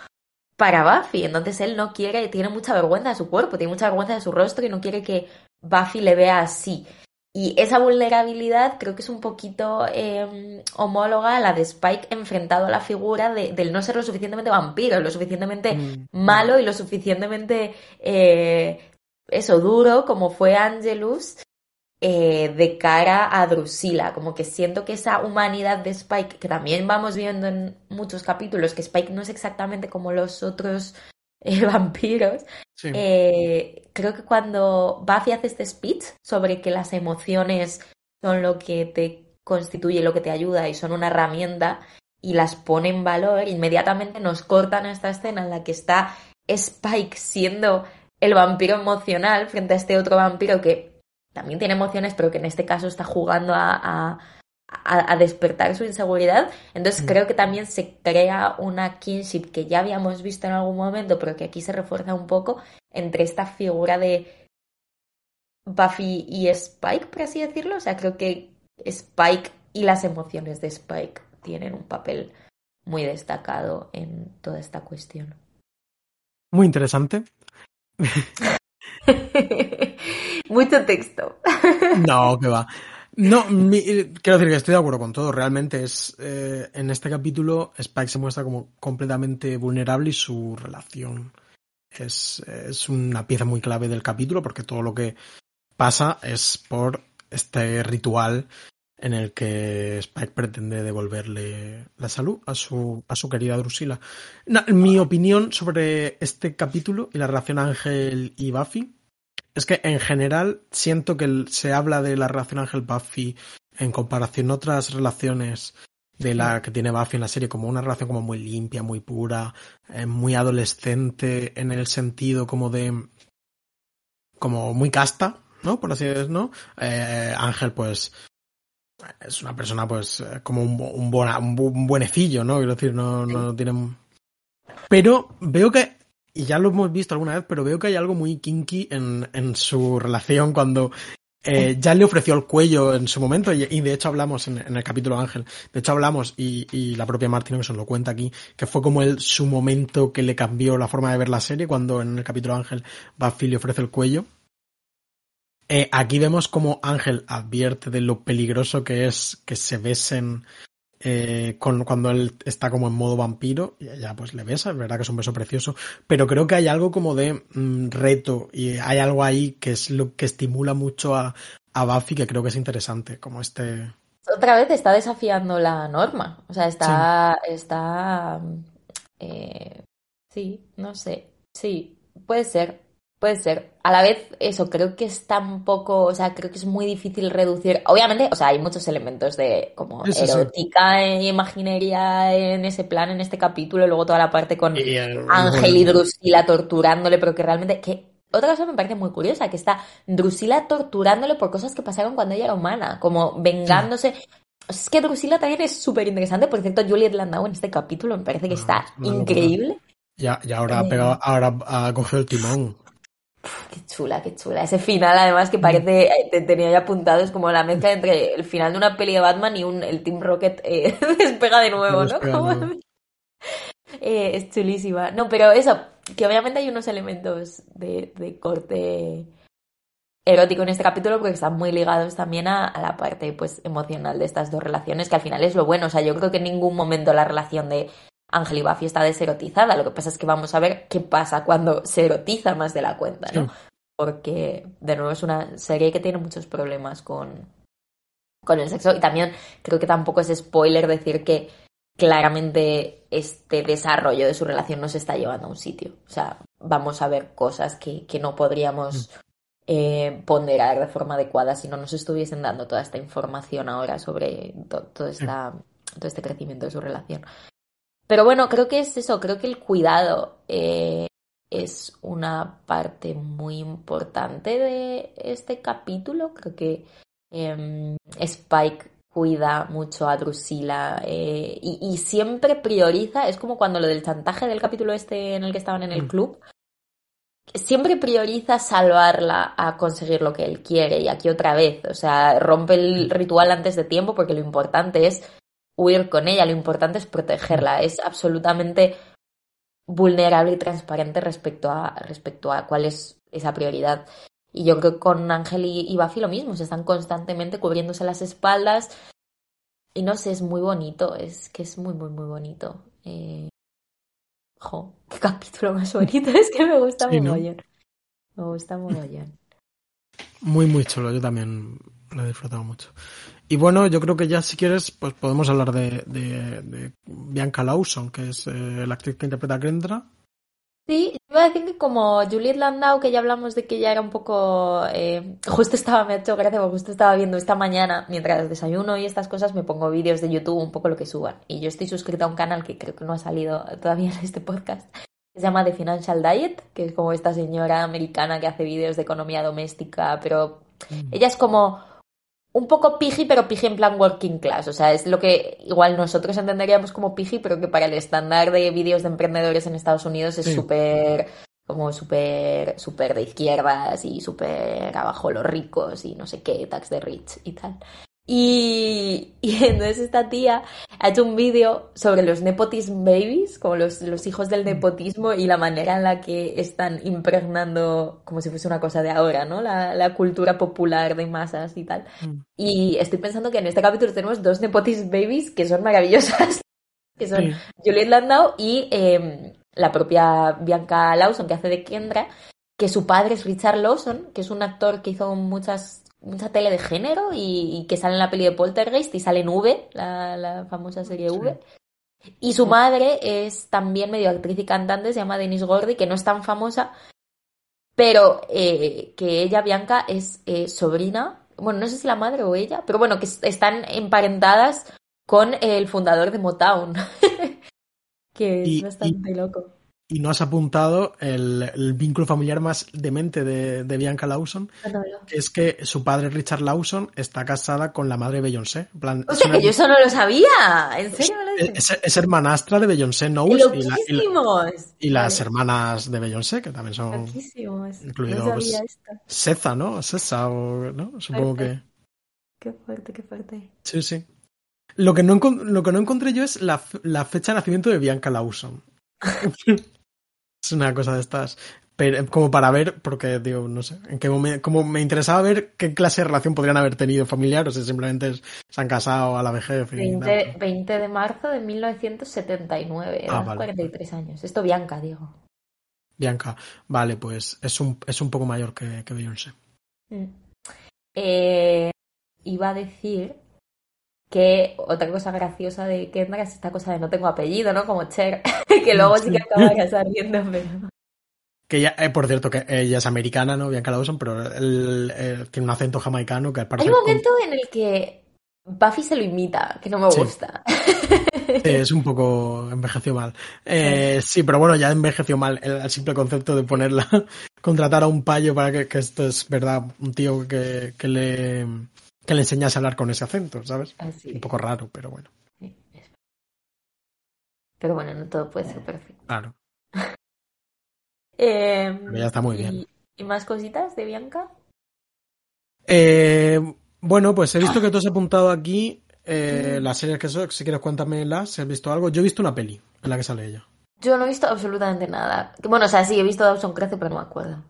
para Buffy. Entonces él no quiere, tiene mucha vergüenza de su cuerpo, tiene mucha vergüenza de su rostro y no quiere que Buffy le vea así. Y esa vulnerabilidad creo que es un poquito em, homóloga a la de Spike enfrentado a la figura de, del no ser lo suficientemente vampiro, lo suficientemente mm. malo y lo suficientemente eh, eso duro como fue Angelus eh, de cara a Drusilla, como que siento que esa humanidad de Spike, que también vamos viendo en muchos capítulos, que Spike no es exactamente como los otros eh, vampiros, eh, creo que cuando Buffy hace este speech sobre que las emociones son lo que te constituye, lo que te ayuda y son una herramienta y las pone en valor, inmediatamente nos cortan esta escena en la que está Spike siendo el vampiro emocional frente a este otro vampiro que también tiene emociones, pero que en este caso está jugando a, a, despertar su inseguridad. Entonces mm. creo que también se crea una kinship que ya habíamos visto en algún momento, pero que aquí se refuerza un poco entre esta figura de Buffy y Spike, por así decirlo. O sea, creo que Spike y las emociones de Spike tienen un papel muy destacado en toda esta cuestión. Muy interesante. Mucho texto. no, que va. No, quiero decir que estoy de acuerdo con todo. Realmente es eh, en este capítulo Spike se muestra como completamente vulnerable y su relación es, es una pieza muy clave del capítulo porque todo lo que pasa es por este ritual en el que Spike pretende devolverle la salud a su, a su querida Drusilla. mi opinión sobre este capítulo y la relación Ángel y Buffy es que en general siento que se habla de la relación Ángel-Buffy en comparación a otras relaciones de la que tiene Buffy en la serie como una relación como muy limpia, muy pura, eh, muy adolescente en el sentido como de como muy casta, ¿no? Por así decirlo, eh, Ángel pues es una persona pues eh, como un, un, un buenecillo, ¿no? Quiero decir, no, no tiene... Pero veo que y ya lo hemos visto alguna vez, pero veo que hay algo muy kinky en, en su relación cuando eh, ya le ofreció el cuello en su momento y, de hecho hablamos en, el capítulo Ángel, de hecho hablamos y, y la propia Martina que se lo cuenta aquí, que fue como el, su momento que le cambió la forma de ver la serie cuando en el capítulo Ángel Buffy le ofrece el cuello. Eh, aquí vemos como Ángel advierte de lo peligroso que es que se besen eh, con, cuando él está como en modo vampiro, y ella pues le besa, es verdad que es un beso precioso, pero creo que hay algo como de mm, reto y hay algo ahí que es lo que estimula mucho a, a Buffy que creo que es interesante, como este... Otra vez está desafiando la norma, o sea, está, está eh, sí, no sé. Sí, puede ser, puede ser. A la vez, eso, creo que es tan poco, o sea, creo que es muy difícil reducir. Obviamente, o sea, hay muchos elementos de como erótica e imaginería en ese plan, en este capítulo, luego toda la parte con Ángel y Drusila torturándole, pero que realmente, que otra cosa me parece muy curiosa, que está Drusila torturándole por cosas que pasaron cuando ella era humana, como vengándose. Es que Drusila también es súper interesante. Por cierto, Juliet Landau en este capítulo me parece que ah, está increíble. Ya, ya ahora, pegado, ahora ha cogido el timón. Qué chula, qué chula. Ese final, además, que parece, eh, te tenía ya apuntado, es como la mezcla entre el final de una peli de Batman y un, el Team Rocket eh, despega de nuevo, ¿no? es chulísima. No, pero eso, que obviamente hay unos elementos de, de corte erótico en este capítulo porque están muy ligados también a, la parte pues emocional de estas dos relaciones que al final es lo bueno o sea yo creo que en ningún momento la relación de Ángel y Buffy está deserotizada. Lo que pasa es que vamos a ver qué pasa cuando se erotiza más de la cuenta no porque de nuevo es una serie que tiene muchos problemas con con el sexo. Y también creo que tampoco es spoiler decir que claramente este desarrollo de su relación no se está llevando a un sitio. O sea vamos a ver cosas que, que no podríamos mm. eh, ponderar de forma adecuada si no nos estuviesen dando toda esta información ahora sobre todo, esta, todo este crecimiento de su relación. Pero bueno, creo que es eso, creo que el cuidado eh, es una parte muy importante de este capítulo. Creo que em, Spike cuida mucho a Drusilla eh, y, y, siempre prioriza, es como cuando lo del chantaje del capítulo este en el que estaban en el mm. club, siempre prioriza salvarla a conseguir lo que él quiere. Y aquí otra vez, o sea, rompe el ritual antes de tiempo porque lo importante es huir con ella, lo importante es protegerla. Es absolutamente vulnerable y transparente respecto a, respecto a cuál es esa prioridad. Y yo creo que con Ángel y, Buffy lo mismo, se están constantemente cubriéndose las espaldas. Y no sé, es muy bonito, es que es muy, muy, muy bonito. Eh, Jo, qué capítulo más bonito, es que me gusta muy mogollón. Me gusta mogollón. Muy, muy chulo, yo también lo he disfrutado mucho. Y bueno, yo creo que ya si quieres, pues podemos hablar de, de, Bianca Lawson, que es eh, la actriz que interpreta a Kendra. Sí, iba a decir que como Juliet Landau, que ya hablamos de que ya era un poco... Eh, justo estaba, me ha hecho gracia, porque justo estaba viendo esta mañana, mientras desayuno y estas cosas, me pongo vídeos de YouTube, un poco lo que suban. Y yo estoy suscrita a un canal que creo que no ha salido todavía en este podcast, que se llama The Financial Diet, que es como esta señora americana que hace vídeos de economía doméstica, pero mm. ella es como un poco piji, pero piji en plan working class. O sea, es lo que igual nosotros entenderíamos como piji, pero que para el estándar de vídeos de emprendedores en Estados Unidos es súper, como súper, súper de izquierdas y súper abajo los ricos y no sé qué, tax de rich y tal. Y, entonces esta tía ha hecho un vídeo sobre los nepotism babies, como los, los, hijos del nepotismo y la manera en la que están impregnando, como si fuese una cosa de ahora, ¿no? La, la cultura popular de masas y tal. Mm. Y estoy pensando que en este capítulo tenemos dos nepotism babies que son maravillosas, que son Juliet Landau y em, la propia Bianca Lawson, que hace de Kendra, que su padre es Richard Lawson, que es un actor que hizo muchas mucha tele de género y, que sale en la peli de Poltergeist y sale en V, la, famosa serie V. Y su madre es también medio actriz y cantante, se llama Denise Gordy, que no es tan famosa, pero eh, que ella, Bianca, es eh, sobrina, bueno, no sé si la madre o ella, pero bueno, que están emparentadas con el fundador de Motown, que es bastante loco y no has apuntado el, vínculo familiar más demente de, Bianca Lawson, que es que su padre Richard Lawson está casada con la madre de Beyoncé. o sea, que yo eso no lo sabía, ¿en serio? Es, hermanastra de Beyoncé Knowles y, las hermanas de Beyoncé, que también son incluidos pues, Seza, ¿no? Seza, ¿no? Supongo que... Qué fuerte, qué fuerte. Sí, sí. Lo que no, lo que no encontré yo es la, la fecha de nacimiento de Bianca Lawson. Es una cosa de estas. Pero, como para ver, porque digo, no sé, en qué momento, como me interesaba ver qué clase de relación podrían haber tenido familiar, o si simplemente se han casado a la vejez. 20, 20 de marzo de 1979, ah, 43 años. Esto Bianca, digo. Bianca, vale, pues es un, es un poco mayor que, que Beyoncé. Mm. Eh, iba a decir que otra cosa graciosa de Kendra es esta cosa de no tengo apellido, ¿no? Como Cher, que luego sí que acabaría saliendo, pero... Que ella, eh, por cierto, que ella es americana, ¿no? Bianca Lawson, pero él, tiene un acento jamaicano que parece... Hay un momento en el que Buffy se lo imita, que no me gusta. es un poco envejeció mal. Eh, sí, pero bueno, ya envejeció mal el, simple concepto de ponerla, contratar a un payo para que, que esto es verdad, un tío que, que le que le enseñase a hablar con ese acento, ¿sabes? Un poco raro, pero bueno. Pero bueno, no todo puede ser perfecto. Claro. eh, ya está muy bien. ¿Y más cositas de Bianca? Eh, bueno, pues he visto que tú has apuntado aquí eh, las series que son. Si quieres, cuéntamelas. Si has visto algo. Yo he visto una peli en la que sale ella. Yo no he visto absolutamente nada. Bueno, o sea, sí, he visto Dawson Crece, pero no me acuerdo.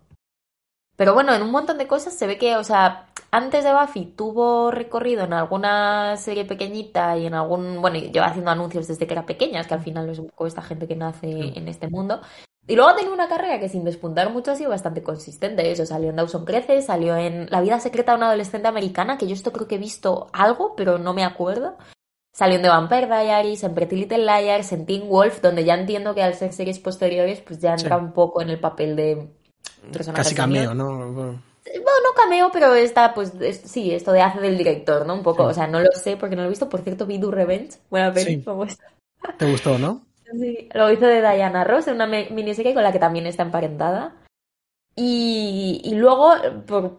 Pero bueno, en un montón de cosas se ve que, o sea, antes de Buffy tuvo recorrido en alguna serie pequeñita y en algún. Bueno, lleva haciendo anuncios desde que era pequeña, es que al final es un poco esta gente que nace en este mundo. Y luego ha tenido una carrera que sin despuntar mucho ha sido bastante consistente. Eso salió en Dawson Crece, salió en La vida secreta de una adolescente americana, que yo esto creo que he visto algo, pero no me acuerdo. Salió en The Vampire Diaries, en Pretty Little Liars, en Teen Wolf, donde ya entiendo que al ser series posteriores, pues ya entra un poco en el papel de Casi cameo, ¿no? Bueno, no cameo, pero está, pues, sí, esto de hace del director, ¿no? Un poco, o sea, no lo sé porque no lo he visto. Por cierto, vi Do Revenge, buena peli, sí. ¿Te gustó, no? Sí, lo hizo de Diana Ross en una miniserie con la que también está emparentada. Y, y luego, por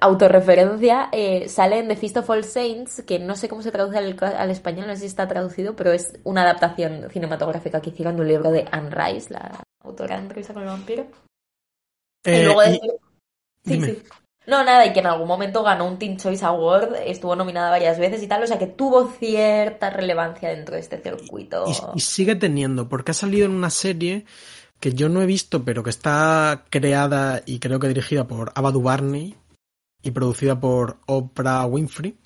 autorreferencia, eh, sale en The Feast of All Saints, que no sé cómo se traduce al, al, español, no sé si está traducido, pero es una adaptación cinematográfica que hicieron de un libro de Anne Rice, la autora de Entrevista con el vampiro. y eh, luego decir... Sí, sí. No, nada, y que en algún momento ganó un Teen Choice Award, estuvo nominada varias veces y tal, o sea que tuvo cierta relevancia dentro de este circuito. Y, sigue teniendo, porque ha salido en una serie que yo no he visto, pero que está creada y creo que dirigida por Ava Barney y producida por Oprah Winfrey,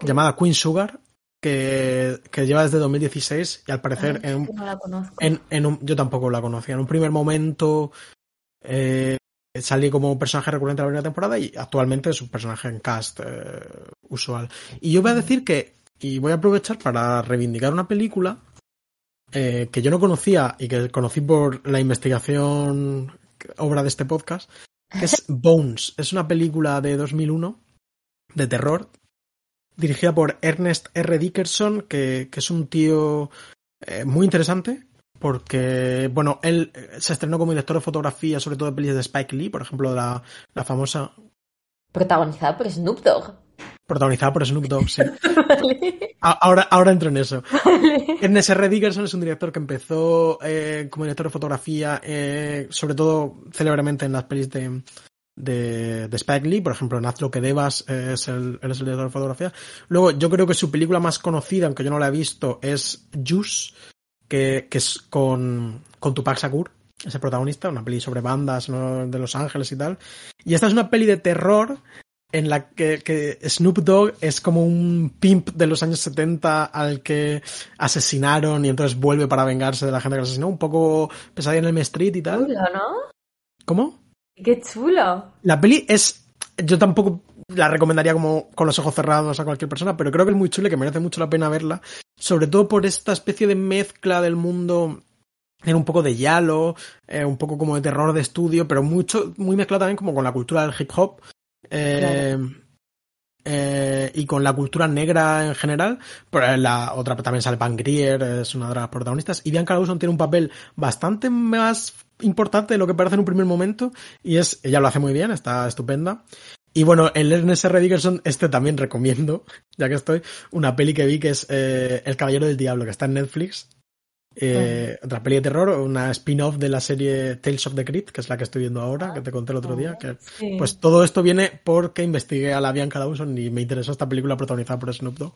llamada Queen Sugar, que, que, lleva desde 2016 y al parecer en, un, no la conozco. En, en un, yo tampoco la conocía. En un primer momento eh, salí como personaje recurrente de la primera temporada y actualmente es un personaje en cast eh, usual. Y yo voy a decir que, y voy a aprovechar para reivindicar una película eh, que yo no conocía y que conocí por la investigación obra de este podcast, que es Bones. Es una película de 2001 de terror dirigida por Ernest R. Dickerson, que, que es un tío eh, muy interesante, porque, bueno, él eh, se estrenó como director de fotografía, sobre todo de pelis de Spike Lee, por ejemplo, la, la famosa... Protagonizada por Snoop Dogg. Protagonizada por Snoop Dogg, sí. ahora, ahora entro en eso. Ernest R. Dickerson es un director que empezó eh, como director de fotografía, eh, sobre todo célebremente en las pelis de, de, de, Spike Lee, por ejemplo, en Haz lo que debas es el, él es el director de fotografía. Luego, yo creo que su película más conocida, aunque yo no la he visto, es Juice, que, es con, con Tupac Shakur, ese protagonista, una peli sobre bandas de Los Ángeles y tal. Y esta es una peli de terror en la que, Snoop Dogg es como un pimp de los años 70 al que asesinaron y entonces vuelve para vengarse de la gente que asesinó. Un poco pesadilla en el Street y tal. Chulo, ¿no? ¿Cómo? Qué chulo. La peli es... Yo tampoco la recomendaría como con los ojos cerrados a cualquier persona, pero creo que es muy chula y que merece mucho la pena verla, sobre todo por esta especie de mezcla del mundo en un poco de yalo, eh, un poco como de terror de estudio, pero mucho, muy mezclado también como con la cultura del hip hop. Eh, eh, y con la cultura negra en general. Pero la otra también sale Pam Grier, es una de las protagonistas. Y Bianca Lawson tiene un papel bastante más importante de lo que parece en un primer momento. Y es, ella lo hace muy bien, está estupenda. Y bueno, el Ernest R. Dickerson, este también recomiendo, ya que estoy, una peli que vi que es eh, El Caballero del Diablo, que está en Netflix. Eh, Otra peli de terror, una spin-off de la serie Tales of the Crypt, que es la que estoy viendo ahora, que te conté el otro día. Que, Pues todo esto viene porque investigué a la Bianca Dawson y me interesó esta película protagonizada por Snoop Dogg.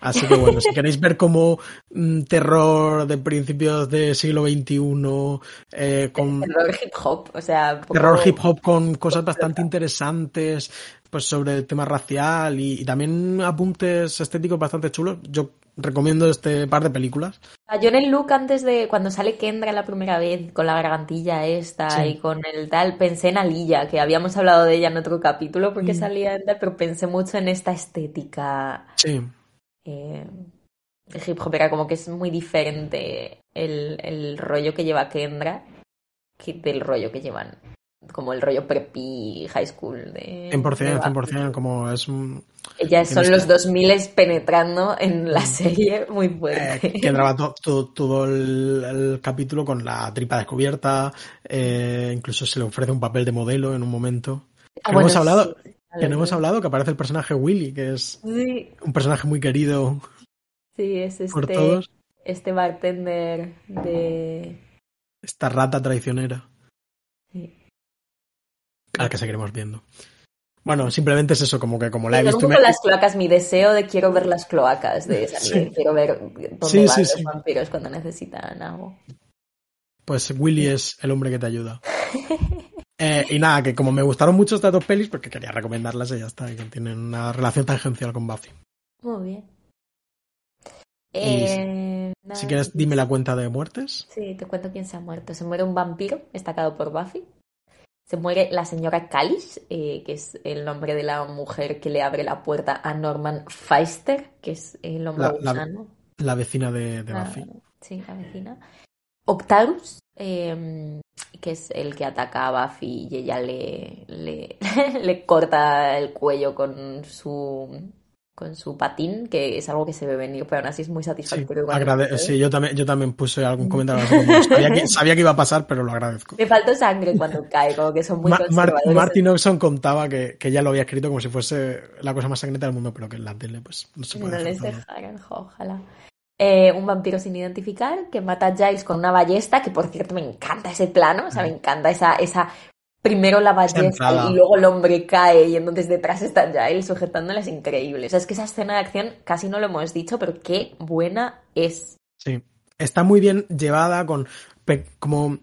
Así que bueno, si queréis ver como mm, terror de principios del siglo XXI, eh, con... Terror hip hop, o sea... Terror hip hop con cosas bastante interesantes, pues sobre el tema racial y, también apuntes estéticos bastante chulos. Yo recomiendo este par de películas. Yo en el look antes de cuando sale Kendra la primera vez con la gargantilla esta y con el tal, pensé en Alilla, que habíamos hablado de ella en otro capítulo porque mm. salía, pero pensé mucho en esta estética. Sí eh, hip hop era como que es muy diferente el, el rollo que lleva Kendra que del rollo que llevan como el rollo preppy high school de 100%, 100%, como es un... Ya son los 2000 penetrando en la serie muy fuerte. Eh, que graba todo el, capítulo con la tripa descubierta, eh, incluso se le ofrece un papel de modelo en un momento. Ah, hemos hablado, que no hemos hablado que aparece el personaje Willy, que es un personaje muy querido sí, es este, por todos. Este bartender de... Esta rata traicionera. Sí al que seguiremos viendo. Bueno, simplemente es eso, como que como la he visto. Poco las cloacas, mi deseo de quiero ver las cloacas de esa quiero ver dónde van los vampiros cuando necesitan algo. Pues Willy es el hombre que te ayuda. Eh, y nada, que como me gustaron mucho estas dos pelis, porque quería recomendarlas y ya está, que tienen una relación tangencial con Buffy. Muy bien. Eh, si quieres, dime la cuenta de muertes. Sí, te cuento quién se ha muerto. Se muere un vampiro destacado por Buffy se muere la señora Callis, eh, que es el nombre de la mujer que le abre la puerta a Norman Feister, que es el hombre la, La, vecina de, de Buffy. sí, la vecina. Octarus, em, que es el que ataca a Buffy y ella le, le, le corta el cuello con su con su patín, que es algo que se ve venir, pero aún así es muy satisfactorio. Sí, yo también, yo también puse algún comentario. sabía, que, iba a pasar, pero lo agradezco. Me faltó sangre cuando cae, como que son muy Martin Oxon contaba que, que ya lo había escrito como si fuese la cosa más sangrienta del mundo, pero que en la tele pues no se puede No les dejaron, ojalá. Eh, un vampiro sin identificar que mata a Giles con una ballesta, que por cierto me encanta ese plano, o sea, me encanta esa, esa primero la ballesta y luego el hombre cae y entonces detrás está ya él sujetándole es increíble. O sea, es que esa escena de acción casi no lo hemos dicho, pero qué buena es. Sí, está muy bien llevada con como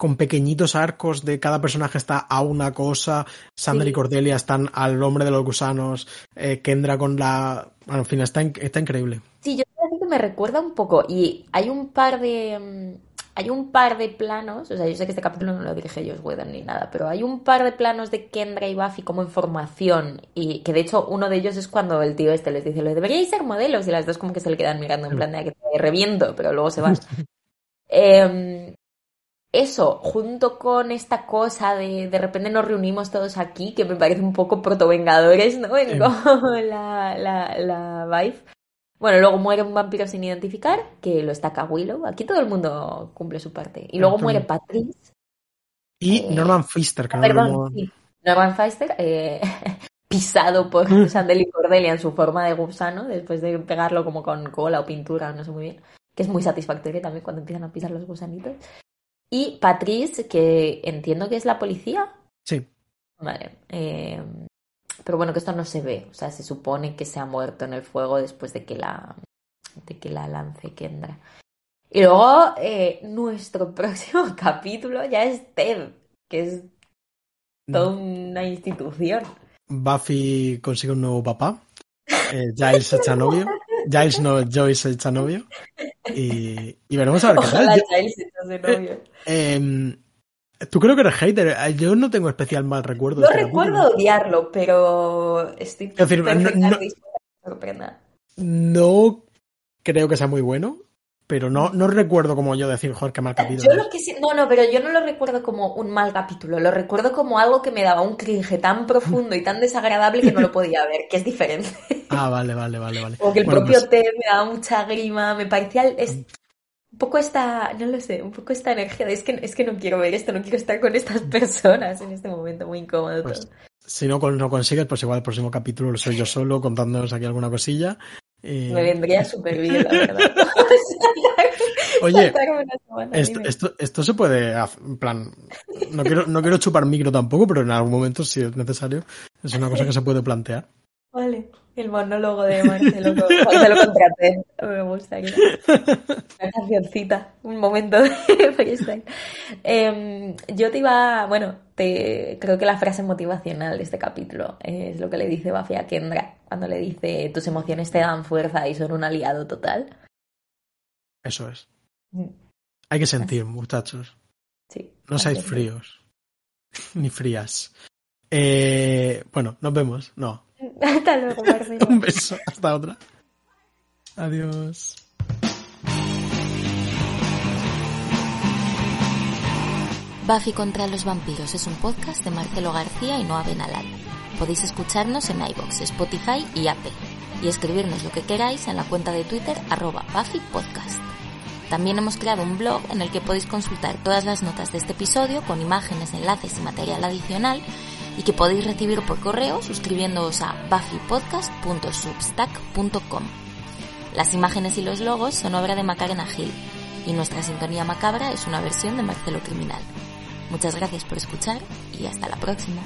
con pequeñitos arcos de cada personaje está a una cosa. Sandra y Cordelia están al hombre de los gusanos. Eh, Kendra con la. Bueno, en fin, está, está increíble. Sí, yo creo que me recuerda un poco. Y hay un par de mm, hay un par de planos, o sea, yo sé que este capítulo no lo dirige Josh Whedon ni nada, pero hay un par de planos de Kendra y Buffy como información y que de hecho uno de ellos es cuando el tío este les dice, lo deberíais ser modelos y las dos como que se le quedan mirando en plan de que te reviento, pero luego se van. Em, eso, junto con esta cosa de de repente nos reunimos todos aquí, que me parece un poco proto-vengadores, ¿no? En la, la, la vibe. Bueno, luego muere un vampiro sin identificar, que lo estaca Willow. Aquí todo el mundo cumple su parte. Y luego muere Patrice. Y eh, Norman Pfister, que Perdón, sí. Norman Pfister, eh, pisado por Sandel y Cordelia en su forma de gusano, después de pegarlo como con cola o pintura, no sé muy bien. Que es muy satisfactorio también cuando empiezan a pisar los gusanitos. Y Patrice, que entiendo que es la policía. Sí. Vale. Eh, pero bueno, que esto no se ve. O sea, se supone que se ha muerto en el fuego después de que la, de que la lance Kendra. Y luego, eh, nuestro próximo capítulo ya es Ted, que es toda una institución. Buffy consigue un nuevo papá. Eh, Giles se echa novio. Giles no, Joyce se echa novio. Y, y veremos a ver qué tal. Giles se echa novio. Eh, Tú creo que eres hater. Yo no tengo especial mal recuerdo. No este recuerdo odiarlo, pero estoy decir, no, creo que sea muy bueno, pero no, no recuerdo como yo decir, joder, qué mal capítulo. Yo lo que no, no, pero yo no lo recuerdo como un mal capítulo, lo recuerdo como algo que me daba un cringe tan profundo y tan desagradable que no lo podía ver, que es diferente. Ah, vale, vale, vale, vale. O que el propio pues té me daba mucha grima, me parecía... Es, un poco esta, no lo sé, un poco esta energía de es que, es que no quiero ver esto, no quiero estar con estas personas en este momento muy incómodo. Pues, si no, no consigues, pues igual el próximo capítulo lo soy yo solo contándonos aquí alguna cosilla. Me vendría súper bien, la verdad. Oye, esto, esto, se puede, en plan, no quiero, no quiero chupar micro tampoco, pero en algún momento, si es necesario, es una cosa que se puede plantear. Vale. El monólogo de Marcelo lo contraté. Me gusta. Una cancioncita, un momento de freestyle. Em, yo te iba, bueno, te, creo que la frase motivacional de este capítulo es lo que le dice Buffy a Kendra cuando le dice tus emociones te dan fuerza y son un aliado total. Eso es. Mm. Hay que sentir, muchachos. Sí. No seáis fríos. Ni frías. Eh, bueno, nos vemos. No, hasta luego, Un beso. Hasta otra. Adiós. Buffy contra los vampiros es un podcast de Marcelo García y Noa Benalal. Podéis escucharnos en iBox, Spotify y Apple y escribirnos lo que queráis en la cuenta de Twitter arroba Buffy Podcast. También hemos creado un blog en el que podéis consultar todas las notas de este episodio con imágenes, enlaces y material adicional y que podéis recibir por correo suscribiéndoos a buffypodcast.substack.com. Las imágenes y los logos son obra de Macarena Gil y nuestra sintonía macabra es una versión de Marcelo Criminal. Muchas gracias por escuchar y hasta la próxima.